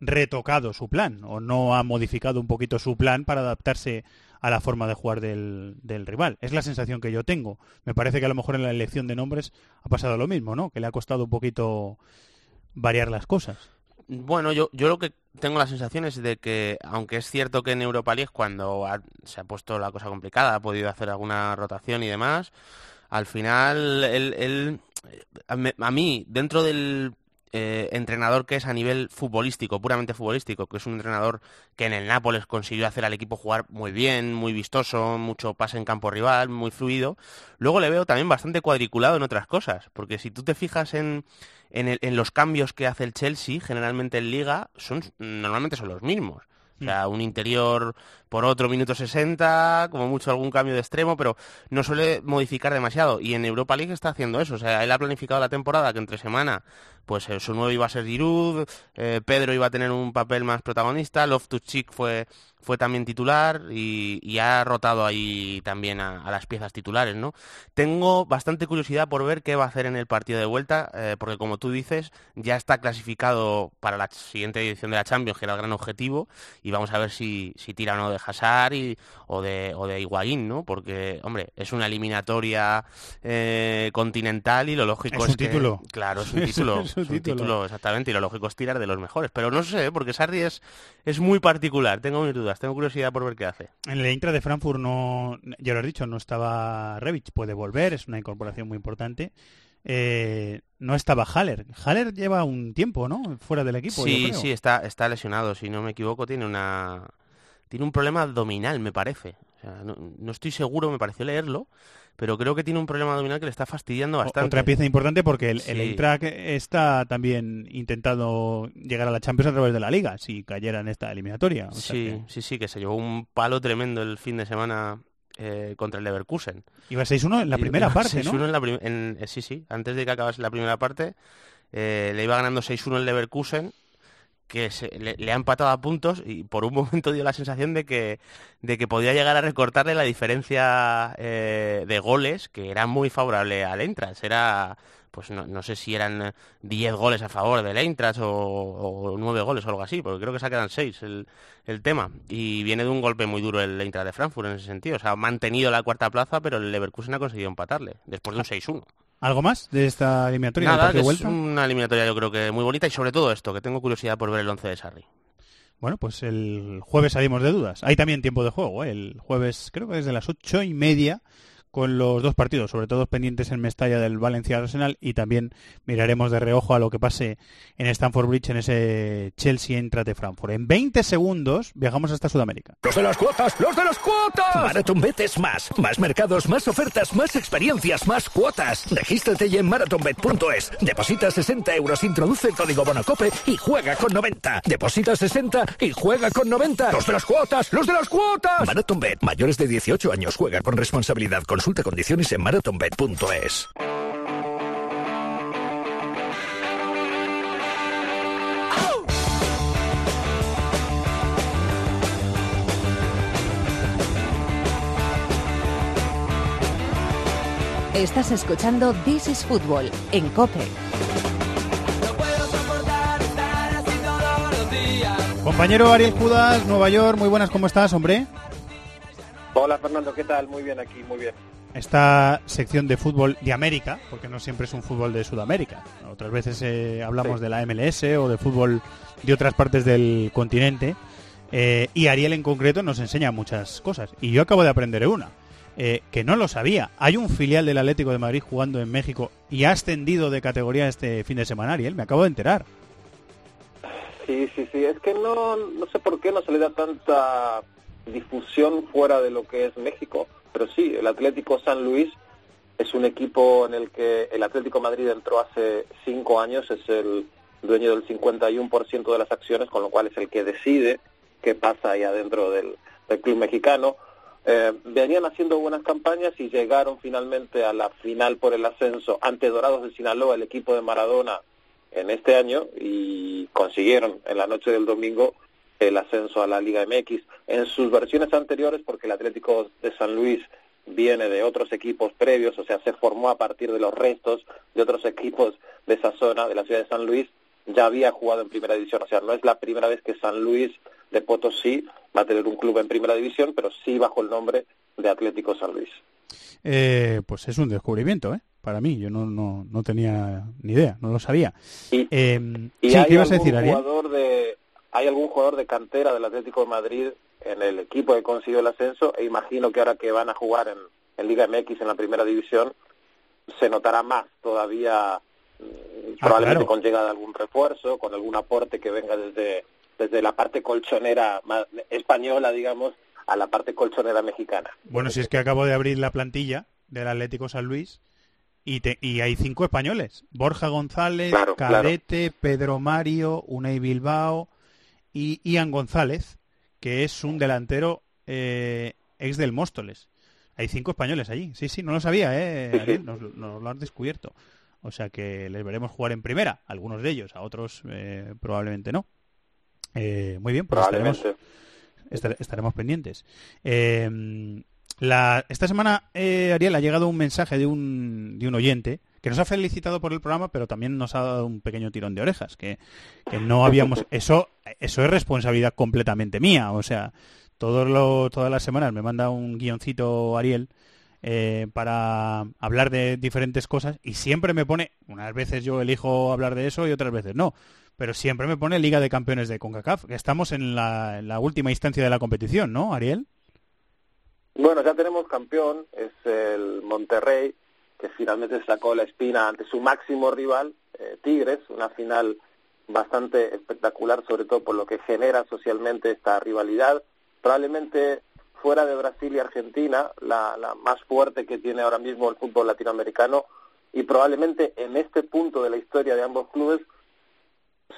[SPEAKER 3] retocado su plan o no ha modificado un poquito su plan para adaptarse a la forma de jugar del, del, rival. Es la sensación que yo tengo. Me parece que a lo mejor en la elección de nombres ha pasado lo mismo, ¿no? Que le ha costado un poquito variar las cosas.
[SPEAKER 4] Bueno, yo, yo lo que tengo la sensación es de que, aunque es cierto que en Europa League, cuando se ha puesto la cosa complicada, ha podido hacer alguna rotación y demás, al final, él, él a mí, dentro del eh, entrenador que es a nivel futbolístico, puramente futbolístico, que es un entrenador que en el Nápoles consiguió hacer al equipo jugar muy bien, muy vistoso, mucho pase en campo rival, muy fluido. Luego le veo también bastante cuadriculado en otras cosas, porque si tú te fijas en, en, el, en los cambios que hace el Chelsea, generalmente en Liga, son normalmente son los mismos. O sea, un interior por otro minuto 60, como mucho algún cambio de extremo, pero no suele modificar demasiado. Y en Europa League está haciendo eso. O sea, él ha planificado la temporada que entre semana, pues eh, su nuevo iba a ser Giroud, eh, Pedro iba a tener un papel más protagonista, Love to Chick fue, fue también titular y, ha rotado ahí también a, las piezas titulares, ¿no? Tengo bastante curiosidad por ver qué va a hacer en el partido de vuelta, eh, porque como tú dices, ya está clasificado para la siguiente edición de la Champions, que era el gran objetivo, y vamos a ver si, si tira o no de Hazard y, o de, o de Higuaín, ¿no? Porque, hombre, es una eliminatoria eh, continental y lo lógico
[SPEAKER 3] es,
[SPEAKER 4] es,
[SPEAKER 3] un título.
[SPEAKER 4] Claro, es un (laughs) título, es un título. exactamente, y lo lógico es tirar de los mejores. Pero no sé, ¿eh? porque Sarri es, es muy particular, tengo mis dudas, tengo curiosidad por ver qué hace.
[SPEAKER 3] En el Intra de Frankfurt no, ya lo has dicho, no estaba Revich, puede volver, es una incorporación muy importante. Eh, no estaba Haller. Haller lleva un tiempo, ¿no? Fuera del equipo.
[SPEAKER 4] Sí, sí, está, está lesionado. Si no me equivoco, tiene una tiene un problema abdominal, me parece. No, estoy seguro, me pareció leerlo, pero creo que tiene un problema abdominal que le está fastidiando bastante.
[SPEAKER 3] Otra pieza importante porque el, Eintracht está también intentando llegar a la Champions a través de la Liga, si cayera en esta eliminatoria.
[SPEAKER 4] sí, sí, sí, que se llevó un palo tremendo el fin de semana eh, contra el Leverkusen.
[SPEAKER 3] Iba 6-1 en la primera parte, ¿no?
[SPEAKER 4] En la eh, sí, sí, antes de que acabase la primera parte, eh, le iba ganando 6-1 el Leverkusen que le, ha empatado a puntos y por un (laughs) momento dio la sensación de que, de que podía llegar a recortarle la diferencia eh, de goles que era muy favorable al Eintracht. Era, pues no, sé si eran 10 goles a favor del Eintracht o, o 9 goles o algo así, porque creo que se quedan 6 el, el tema. Y viene de un golpe muy duro el Eintracht de Frankfurt en ese sentido. O sea, ha mantenido la cuarta plaza, pero el Leverkusen ha conseguido empatarle después de un 6-1.
[SPEAKER 3] ¿Algo más de esta eliminatoria?
[SPEAKER 4] Nada, es una eliminatoria yo creo que muy bonita y sobre todo esto, que tengo curiosidad por ver el 11 de Sarri.
[SPEAKER 3] Bueno, pues el jueves salimos de dudas. Hay también tiempo de juego, ¿eh? el jueves creo que desde las ocho y media con los dos partidos, sobre todo pendientes en Mestalla del Valencia Arsenal y también miraremos de reojo a lo que pase en Stamford Bridge en ese Chelsea entra de Frankfurt. En 20 segundos viajamos hasta Sudamérica.
[SPEAKER 12] Los de las cuotas, los de las cuotas. Marathon es más, más mercados, más ofertas, más experiencias, más cuotas. Regístrate ya en marathonbet.es. Deposita 60 euros, introduce el código Bonacope y juega con 90. Deposita 60 y juega con 90. Los de las cuotas, los de las cuotas. Marathonbet, mayores de 18 años, juega con responsabilidad con Consulta condiciones en marathonbet.es.
[SPEAKER 1] Estás escuchando This is Football en COPE.
[SPEAKER 3] Compañero Ariel Judas, Nueva York, muy buenas, ¿cómo estás, hombre?
[SPEAKER 13] Hola Fernando, ¿qué tal? Muy bien aquí, muy bien
[SPEAKER 3] esta sección de fútbol de América, porque no siempre es un fútbol de Sudamérica. Otras veces eh, hablamos de la MLS o de fútbol de otras partes del continente. Eh, y Ariel en concreto nos enseña muchas cosas. Y yo acabo de aprender una, eh, que no lo sabía. Hay un filial del Atlético de Madrid jugando en México y ha ascendido de categoría este fin de semana, Ariel. Me acabo de enterar.
[SPEAKER 13] Sí, sí, sí. Es que no, no sé por qué no se le da tanta difusión fuera de lo que es México pero sí, el Atlético San Luis es un equipo en el que el Atlético Madrid entró hace cinco años, es el dueño del 51% de las acciones, con lo cual es el que decide qué pasa ahí adentro del, club mexicano. Eh, venían haciendo buenas campañas y llegaron finalmente a la final por el ascenso ante Dorados de Sinaloa, el equipo de Maradona, en este año y consiguieron en la noche del domingo el ascenso a la Liga MX. En sus versiones anteriores, porque el Atlético de San Luis viene de otros equipos previos, o sea, se formó a partir de los restos de otros equipos de esa zona, de la ciudad de San Luis, ya había jugado en primera división, o sea, no es la primera vez que San Luis de Potosí va a tener un club en primera división, pero sí bajo el nombre de Atlético San Luis.
[SPEAKER 3] Eh, pues es un descubrimiento, ¿eh? Para mí, yo no, no, no tenía ni idea, no lo sabía.
[SPEAKER 13] Y,
[SPEAKER 3] eh,
[SPEAKER 13] sí, ¿qué ibas a decir, jugador de, hay algún jugador de cantera del Atlético de Madrid en el equipo que consiguió el ascenso e imagino que ahora que van a jugar en, Liga MX en la primera división se notará más todavía mm, ah, probablemente con llegada de algún refuerzo, con algún aporte que venga desde, desde la parte colchonera española, digamos, a la parte colchonera mexicana.
[SPEAKER 3] Bueno, si es que acabo de abrir la plantilla del Atlético San Luis y, y hay cinco españoles. Borja González, Cadete, Pedro Mario, Unai Bilbao, y Ian González, que es un delantero eh, ex del Móstoles. Hay cinco españoles allí. Sí, sí, no lo sabía, ¿eh? Nos, lo han descubierto. O sea que les veremos jugar en primera, algunos de ellos, a otros eh, probablemente no. Eh, muy bien, pues estaremos, estaremos pendientes. Eh, la, esta semana, eh, Ariel, ha llegado un mensaje de un, de un oyente que nos ha felicitado por el programa, pero también nos ha dado un pequeño tirón de orejas, que, que no habíamos... (laughs) Eso, eso es responsabilidad completamente mía, o sea, todo lo, todas las semanas me manda un guioncito Ariel eh, para hablar de diferentes cosas y siempre me pone, unas veces yo elijo hablar de eso y otras veces no, pero siempre me pone Liga de Campeones de CONCACAF, que estamos en la, en la última instancia de la competición, ¿no, Ariel?
[SPEAKER 13] Bueno, ya tenemos campeón, es el Monterrey, que finalmente sacó la espina ante su máximo rival, eh, Tigres, una final bastante espectacular, sobre todo por lo que genera socialmente esta rivalidad. Probablemente fuera de Brasil y Argentina, la, la más fuerte que tiene ahora mismo el fútbol latinoamericano, y probablemente en este punto de la historia de ambos clubes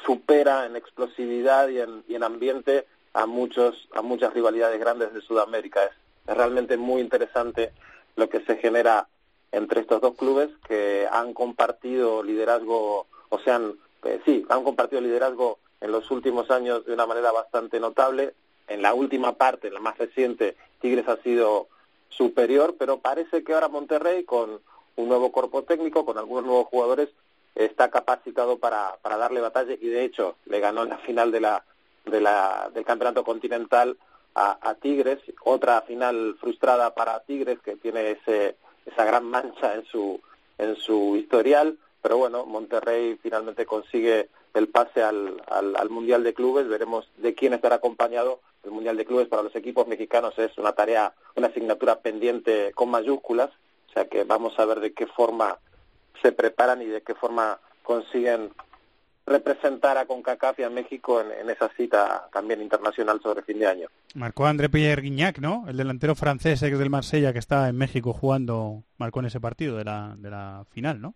[SPEAKER 13] supera en explosividad y en, y en ambiente a muchos a muchas rivalidades grandes de Sudamérica. Es, es realmente muy interesante lo que se genera entre estos dos clubes que han compartido liderazgo, o sea, eh, sí, han compartido liderazgo en los últimos años de una manera bastante notable. En la última parte, en la más reciente, Tigres ha sido superior, pero parece que ahora Monterrey, con un nuevo cuerpo técnico, con algunos nuevos jugadores, está capacitado para, para darle batalla y de hecho le ganó en la final de la, de la, del campeonato continental a, a Tigres, otra final frustrada para Tigres que tiene ese esa gran mancha en su, en su historial, pero bueno, Monterrey finalmente consigue el pase al, al, al, Mundial de Clubes, veremos de quién estará acompañado. El Mundial de Clubes para los equipos mexicanos es una tarea, una asignatura pendiente con mayúsculas, o sea que vamos a ver de qué forma se preparan y de qué forma consiguen representar a CONCACAF y a México en, en, esa cita también internacional sobre fin de año.
[SPEAKER 3] Marcó André Pierre Guignac, ¿no? El delantero francés ex del Marsella que está en México jugando, marcó en ese partido de la, de la final, ¿no?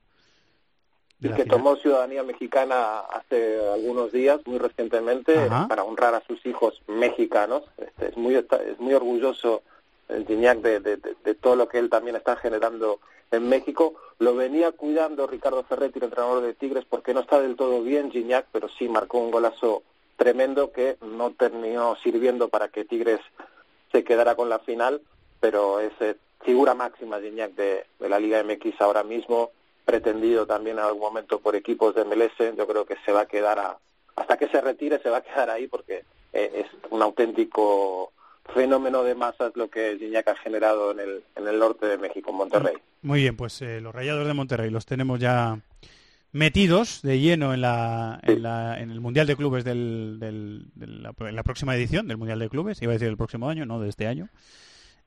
[SPEAKER 13] De y que final. tomó ciudadanía mexicana hace algunos días, muy recientemente, Ajá. para honrar a sus hijos mexicanos. Este, es muy es muy orgulloso el Gignac de, de, de, todo lo que él también está generando en México. Lo venía cuidando Ricardo Ferretti, el entrenador de Tigres, porque no está del todo bien Gignac, pero sí marcó un golazo tremendo que no terminó sirviendo para que Tigres se quedara con la final, pero es eh, figura máxima Gignac de, de la Liga MX ahora mismo, pretendido también en algún momento por equipos de MLS, yo creo que se va a quedar a, hasta que se retire se va a quedar ahí porque eh, es un auténtico fenómeno de masas lo que Gignac ha generado en el, en el norte de México, en Monterrey.
[SPEAKER 3] Muy bien, pues eh, los Rayados de Monterrey los tenemos ya metidos de lleno en, la, en, la, en el Mundial de Clubes del, del, de la, en la próxima edición del Mundial de Clubes, iba a decir el próximo año, no de este año.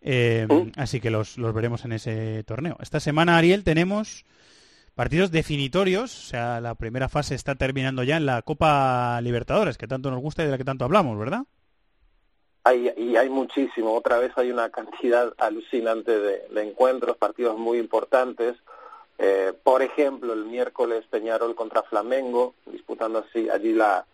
[SPEAKER 3] Eh, ¿Sí? Así que los, los veremos en ese torneo. Esta semana, Ariel, tenemos partidos definitorios, o sea, la primera fase está terminando ya en la Copa Libertadores, que tanto nos gusta y de la que tanto hablamos, ¿verdad?
[SPEAKER 13] Hay, y hay muchísimo, otra vez hay una cantidad (laughs) alucinante de, encuentros, partidos muy importantes. Eh, por ejemplo, el miércoles Peñarol contra Flamengo, disputando así allí la,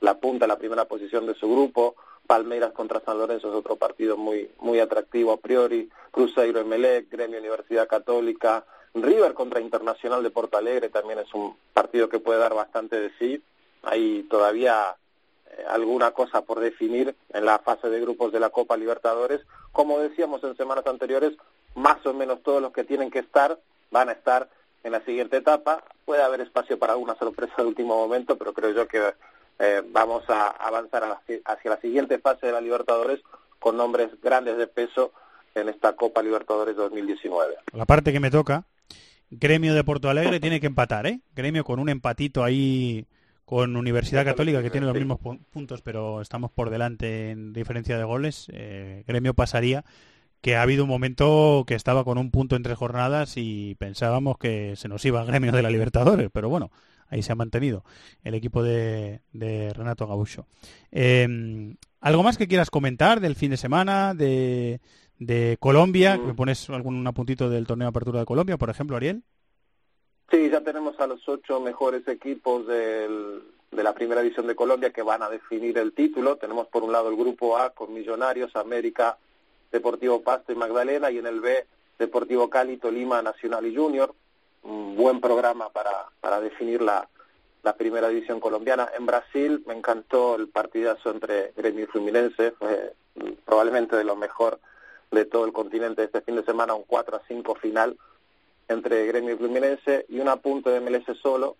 [SPEAKER 13] la punta, la primera posición de su grupo. Palmeiras contra San Lorenzo es otro partido muy muy atractivo a priori. Cruzeiro Emelec, Gremio Universidad Católica. River contra Internacional de Porto Alegre también es un partido que puede dar bastante de sí. Hay todavía alguna cosa por definir en la fase de grupos de la Copa Libertadores. Como decíamos en semanas anteriores, más o menos todos los que tienen que estar van a estar en la siguiente etapa. Puede haber espacio para alguna sorpresa de último momento, pero creo yo que eh, vamos a avanzar a la, hacia la siguiente fase de la Libertadores con nombres grandes de peso en esta Copa Libertadores 2019.
[SPEAKER 3] La parte que me toca, Gremio de Porto Alegre tiene que empatar, ¿eh? Gremio con un empatito ahí con Universidad Católica, que tiene los mismos puntos, pero estamos por delante en diferencia de goles. Eh, Gremio pasaría, que ha habido un momento que estaba con un punto entre jornadas y pensábamos que se nos iba Gremio de la Libertadores, pero bueno, ahí se ha mantenido el equipo de, de Renato Gabucho. Eh, ¿Algo más que quieras comentar del fin de semana, de, de Colombia? ¿Me pones algún apuntito del torneo de apertura de Colombia, por ejemplo, Ariel?
[SPEAKER 13] Sí, ya tenemos a los ocho mejores equipos del, de la primera división de Colombia que van a definir el título. Tenemos por un lado el grupo A con Millonarios, América, Deportivo Pasto y Magdalena y en el B Deportivo Cali, Tolima, Nacional y Junior. Un buen programa para, para definir la, la primera división colombiana. En Brasil me encantó el partidazo entre Gremio y Fluminense, fue mm, probablemente de lo mejor de todo el continente este fin de semana, un 4 a 5 final entre Gremio y Fluminense y un apunte de MLS solo.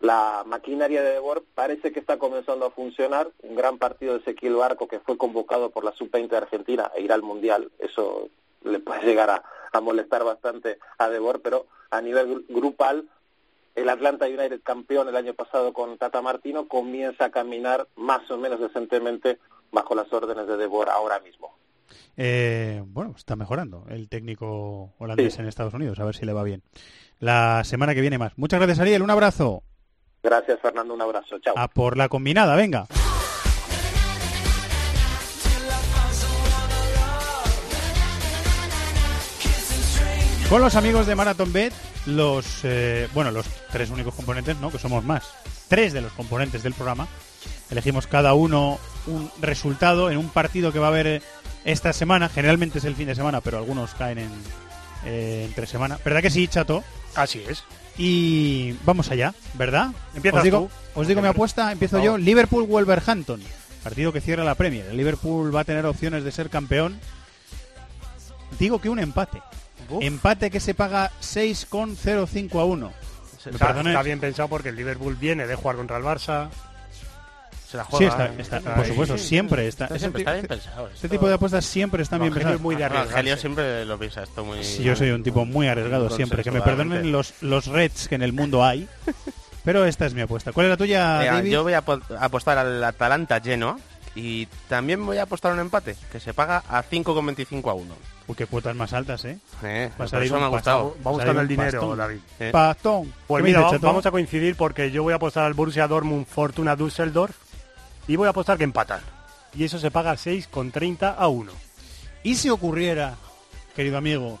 [SPEAKER 13] La maquinaria de Debor parece que está comenzando a funcionar. Un gran partido de Ezequiel Barco que fue convocado por la sub-20 de Argentina e ir al Mundial. Eso le puede llegar a, a molestar bastante a Debor, pero a nivel grupal el Atlanta United campeón el año pasado con Tata Martino comienza a caminar más o menos decentemente bajo las órdenes de Debor ahora mismo.
[SPEAKER 3] Eh, bueno, está mejorando el técnico holandés en Estados Unidos, a ver si le va bien. La semana que viene más. Muchas gracias, Ariel. Un abrazo.
[SPEAKER 13] Gracias, Fernando. Un abrazo. Chao.
[SPEAKER 3] A por la combinada, venga. Con los amigos de Marathon Bet, los eh, bueno, los tres únicos componentes, ¿no? Que somos más. Tres de los componentes del programa. Elegimos cada uno un resultado en un partido que va a haber esta semana. Generalmente es el fin de semana, pero algunos caen en eh, entre semana. ¿Verdad que sí, Chato?
[SPEAKER 14] Así es.
[SPEAKER 3] Y vamos allá, ¿verdad?
[SPEAKER 14] Empiezas
[SPEAKER 3] os digo,
[SPEAKER 14] tú.
[SPEAKER 3] os digo mi apuesta, empiezo yo. Liverpool-Wolverhampton. Partido que cierra la Premier. El Liverpool va a tener opciones de ser campeón. Digo que un empate. Empate que se paga 6,05 a 1. Me
[SPEAKER 14] Está,
[SPEAKER 3] perdonéis.
[SPEAKER 14] está bien pensado porque el Liverpool viene de jugar contra el Barça. Se la
[SPEAKER 3] Sí,
[SPEAKER 14] juega.
[SPEAKER 3] está,
[SPEAKER 14] ¿eh?
[SPEAKER 3] está-
[SPEAKER 14] Está
[SPEAKER 3] por supuesto, siempre está.
[SPEAKER 4] Siempre, está bien pensado.
[SPEAKER 3] Este tipo de apuestas siempre están bien pensadas.
[SPEAKER 14] es muy de.
[SPEAKER 4] Evangelio siempre lo piensa esto muy...
[SPEAKER 3] Yo soy un tipo muy arriesgado siempre. Que me perdonen los, los Reds que en el mundo hay. Pero esta es mi apuesta. ¿Cuál es la tuya,
[SPEAKER 4] Mira,
[SPEAKER 3] David?
[SPEAKER 4] yo voy a apo- apostar al Atalanta lleno y también voy a apostar un empate que se paga a 5,25 a 1.
[SPEAKER 3] Uy, qué cuotas más altas, ¿eh?
[SPEAKER 4] Eh, eso me ha gustado.
[SPEAKER 14] Va
[SPEAKER 3] salir
[SPEAKER 14] el dinero,
[SPEAKER 3] pastón.
[SPEAKER 14] David.
[SPEAKER 4] Eh.
[SPEAKER 3] Pastón.
[SPEAKER 14] Pues
[SPEAKER 3] ¿Qué me
[SPEAKER 14] mira,
[SPEAKER 3] dices,
[SPEAKER 14] va-
[SPEAKER 3] Chato?
[SPEAKER 14] vamos a coincidir porque yo voy a apostar al Borussia Dortmund Fortuna Düsseldorf y voy a apostar que empatan. Y eso se paga 6,30 a 1.
[SPEAKER 3] ¿Y si ocurriera, querido amigo,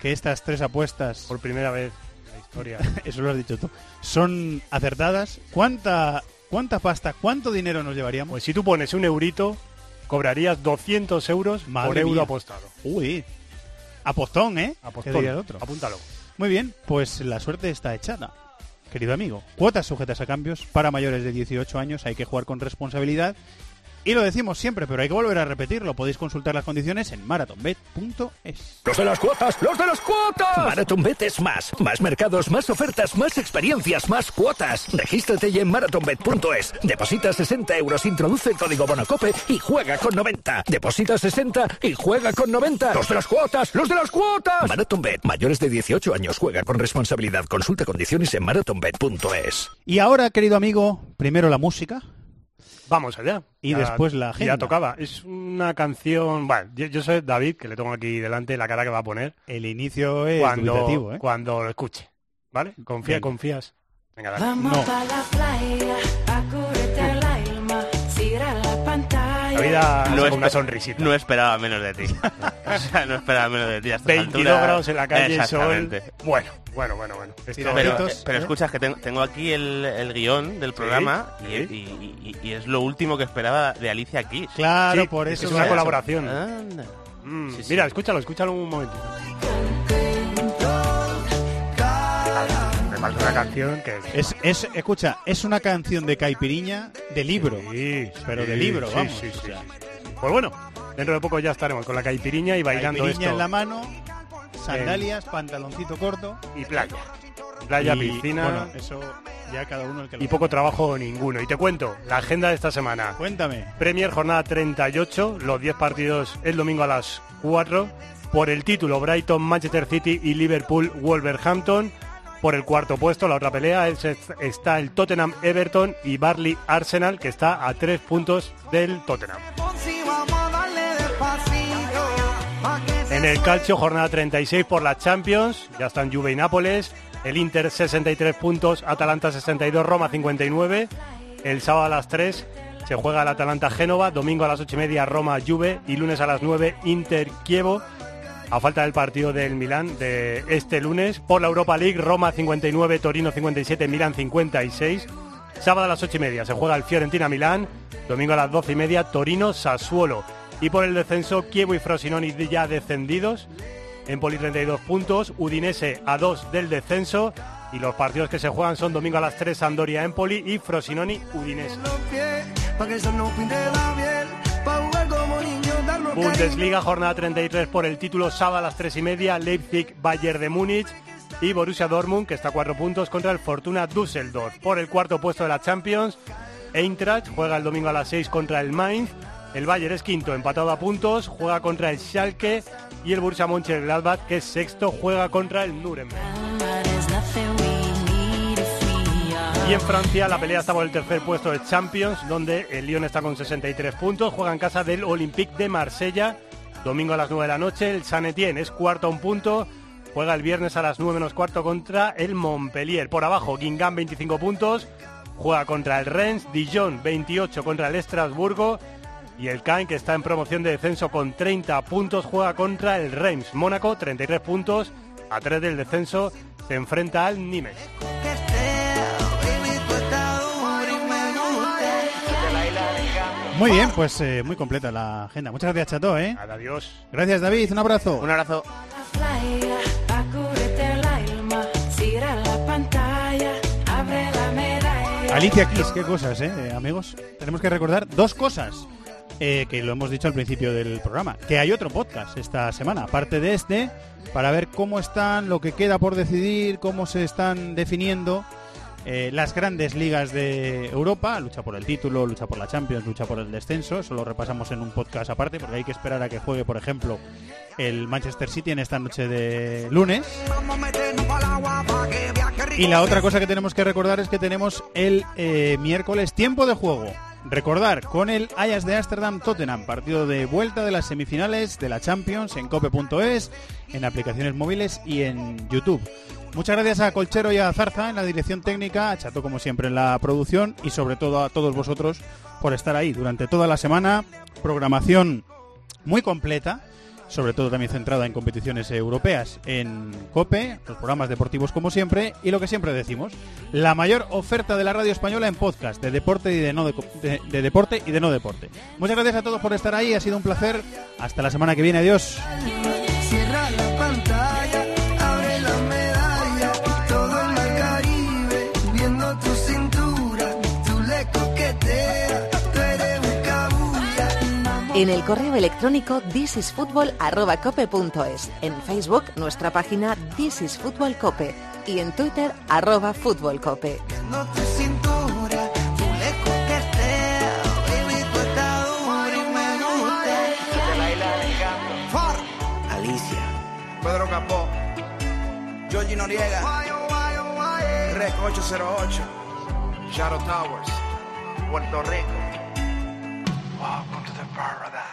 [SPEAKER 3] que estas tres apuestas,
[SPEAKER 14] Por primera vez en la historia. (laughs)
[SPEAKER 3] eso lo has dicho tú, son acertadas? ¿Cuánta, cuánta pasta, cuánto dinero nos llevaríamos?
[SPEAKER 14] Pues si tú pones un eurito, cobrarías 200 euros
[SPEAKER 3] Madre
[SPEAKER 14] por euro
[SPEAKER 3] mía.
[SPEAKER 14] apostado.
[SPEAKER 3] Uy, apostón, ¿eh?
[SPEAKER 14] Apostón. Apúntalo.
[SPEAKER 3] Muy bien, pues la suerte está echada. Querido amigo, cuotas sujetas a cambios para mayores de 18 años hay que jugar con responsabilidad. Y lo decimos siempre, pero hay que volver a repetirlo. Podéis consultar las condiciones en marathonbet.es.
[SPEAKER 12] Los de las cuotas, los de las cuotas. MarathonBet es más. Más mercados, más ofertas, más experiencias, más cuotas. Regístrate ya en marathonbet.es. Deposita 60 euros, introduce el código Bonacope y juega con 90. Deposita 60 y juega con 90. Los de las cuotas, los de las cuotas. MarathonBet, mayores de 18 años, juega con responsabilidad. Consulta condiciones en marathonbet.es.
[SPEAKER 3] Y ahora, querido amigo, primero la música.
[SPEAKER 14] Vamos allá.
[SPEAKER 3] Y después la agenda.
[SPEAKER 14] Ya tocaba. Es una canción... Bueno, yo, yo soy David, que le tengo aquí delante la cara que va a poner.
[SPEAKER 3] El inicio es
[SPEAKER 14] cuando,
[SPEAKER 3] ¿eh?
[SPEAKER 14] cuando lo escuche. ¿Vale? Confía,
[SPEAKER 3] Venga.
[SPEAKER 14] confías. Venga, dale.
[SPEAKER 15] Vamos a la playa, a La
[SPEAKER 14] vida
[SPEAKER 4] No es
[SPEAKER 14] una sonrisita.
[SPEAKER 4] No esperaba menos de ti. (laughs) o sea, no esperaba menos de ti. a estas
[SPEAKER 14] 22
[SPEAKER 4] alturas.
[SPEAKER 14] grados en la calle, sol.
[SPEAKER 4] Exactamente.
[SPEAKER 14] Bueno, bueno, bueno, bueno.
[SPEAKER 4] Pero, eh, pero
[SPEAKER 3] ¿eh?
[SPEAKER 4] escucha, que tengo, tengo aquí el, el guion del programa y,
[SPEAKER 14] sí.
[SPEAKER 4] y- y- y es lo último que esperaba de Alicia Keys.
[SPEAKER 3] Claro,
[SPEAKER 14] Sí,
[SPEAKER 3] por
[SPEAKER 14] es
[SPEAKER 3] eso.
[SPEAKER 14] una
[SPEAKER 3] lo he
[SPEAKER 14] colaboración.
[SPEAKER 4] Anda.
[SPEAKER 14] Mm,
[SPEAKER 4] Sí, sí.
[SPEAKER 14] Mira, escúchalo, escúchalo un momentito. Una canción que
[SPEAKER 3] Es, es, escucha, es una canción de caipiriña de libro.
[SPEAKER 14] Sí,
[SPEAKER 3] pero
[SPEAKER 14] sí,
[SPEAKER 3] de libro,
[SPEAKER 14] sí,
[SPEAKER 3] vamos.
[SPEAKER 14] sí,
[SPEAKER 3] o
[SPEAKER 14] sí,
[SPEAKER 3] sea,
[SPEAKER 14] sí, sí. Pues bueno, dentro de poco ya estaremos con la caipiriña y bailando
[SPEAKER 3] caipiriña
[SPEAKER 14] esto.
[SPEAKER 3] en la mano, sandalias, pantaloncito corto.
[SPEAKER 14] Y playa. Playa,
[SPEAKER 3] y,
[SPEAKER 14] piscina
[SPEAKER 3] Bueno, eso ya cada uno el que lo
[SPEAKER 14] y poco trabajo ninguno. Y te cuento, la agenda de esta semana.
[SPEAKER 3] Cuéntame.
[SPEAKER 14] Premier jornada 38, los 10 partidos el domingo a las 4. Por el título, Brighton, Manchester City y Liverpool, Wolverhampton. Por el cuarto puesto, la otra pelea, es- está el Tottenham, Everton y Barley, Arsenal, que está a 3 puntos del Tottenham. En el calcio, jornada 36 por la Champions, ya están Juve y Nápoles, el Inter 63 puntos, Atalanta 62, Roma 59. El sábado a las 3 se juega el Atalanta Génova, domingo a las 8 y media Roma Juve y lunes a las 9 Inter Kievo. A falta del partido del Milán de este lunes, por la Europa League, Roma 59, Torino 57, Milán 56. Sábado a las 8 y media se juega el Fiorentina Milán, domingo a las 12 y media Torino Sassuolo. Y por el descenso, Kievo y Frosinone ya descendidos. Empoli 32 puntos, Udinese a 2 del descenso. Y los partidos que se juegan son domingo a las 3 Sampdoria Empoli y Frosinone Bundesliga, jornada 33 por el título, sábado a las 3 y media, Leipzig, Bayern de Múnich y Borussia Dortmund, que está a cuatro puntos contra el Fortuna Düsseldorf. Por el cuarto puesto de la Champions, Eintracht juega el domingo a las 6 contra el Mainz. El Bayern es quinto, empatado a puntos, juega contra el Schalke y el Borussia Mönchengladbach, que es sexto, juega contra el Nuremberg. Y en Francia la pelea está por el tercer puesto de Champions, donde el Lyon está con 63 puntos, juega en casa del Olympique de Marsella, domingo a las 9 de la noche, el San Etienne es cuarto a un punto, juega el viernes a las 9 menos cuarto contra el Montpellier. Por abajo, Guingamp 25 puntos, juega contra el Rennes, Dijon 28 contra el Estrasburgo y el Caen, que está en promoción de descenso con 30 puntos, juega contra el Reims. Mónaco 33 puntos, a 3 del descenso, se enfrenta al Nimes.
[SPEAKER 3] Muy bien, pues eh, muy completa la agenda. Muchas gracias, Chato, ¿eh?
[SPEAKER 14] Adiós.
[SPEAKER 3] Gracias, David. Un abrazo.
[SPEAKER 4] Un abrazo.
[SPEAKER 3] Alicia Keys, qué cosas, ¿eh, eh, amigos? Tenemos que recordar dos cosas. eh, que lo hemos dicho al principio del programa, que hay otro podcast esta semana, aparte de este, para ver cómo están, lo que queda por decidir, cómo se están definiendo eh, las grandes ligas de Europa, lucha por el título, lucha por la Champions, lucha por el descenso, eso lo repasamos en un podcast aparte, porque hay que esperar a que juegue, por ejemplo, el Manchester City en esta noche de lunes. Y la otra cosa que tenemos que recordar es que tenemos el eh, miércoles tiempo de juego. Recordar con el Ajax de Ámsterdam Tottenham, partido de vuelta de las semifinales de la Champions en cope.es, en aplicaciones móviles y en YouTube. Muchas gracias a Colchero y a Zarza en la dirección técnica, a Chato como siempre en la producción y sobre todo a todos vosotros por estar ahí durante toda la semana. Programación muy completa, sobre todo también centrada en competiciones europeas en COPE, los programas deportivos como siempre y lo que siempre decimos, la mayor oferta de la radio española en podcast de deporte y de no de, de- de deporte y de no deporte. Muchas gracias a todos por estar ahí, ha sido un placer. Hasta la semana que viene, adiós.
[SPEAKER 1] En el correo electrónico thisisfutbol@cope.es, en Facebook nuestra página This is Fútbol Cope y en Twitter arroba Fútbol Cope.
[SPEAKER 2] Viendo tu cintura, tú le coqueteas, baby, tú estás dura y me gusta.
[SPEAKER 16] Alicia, Pedro Capó, Georgie Noriega, Rec 808, Shadow Towers, Puerto Rico. far of that.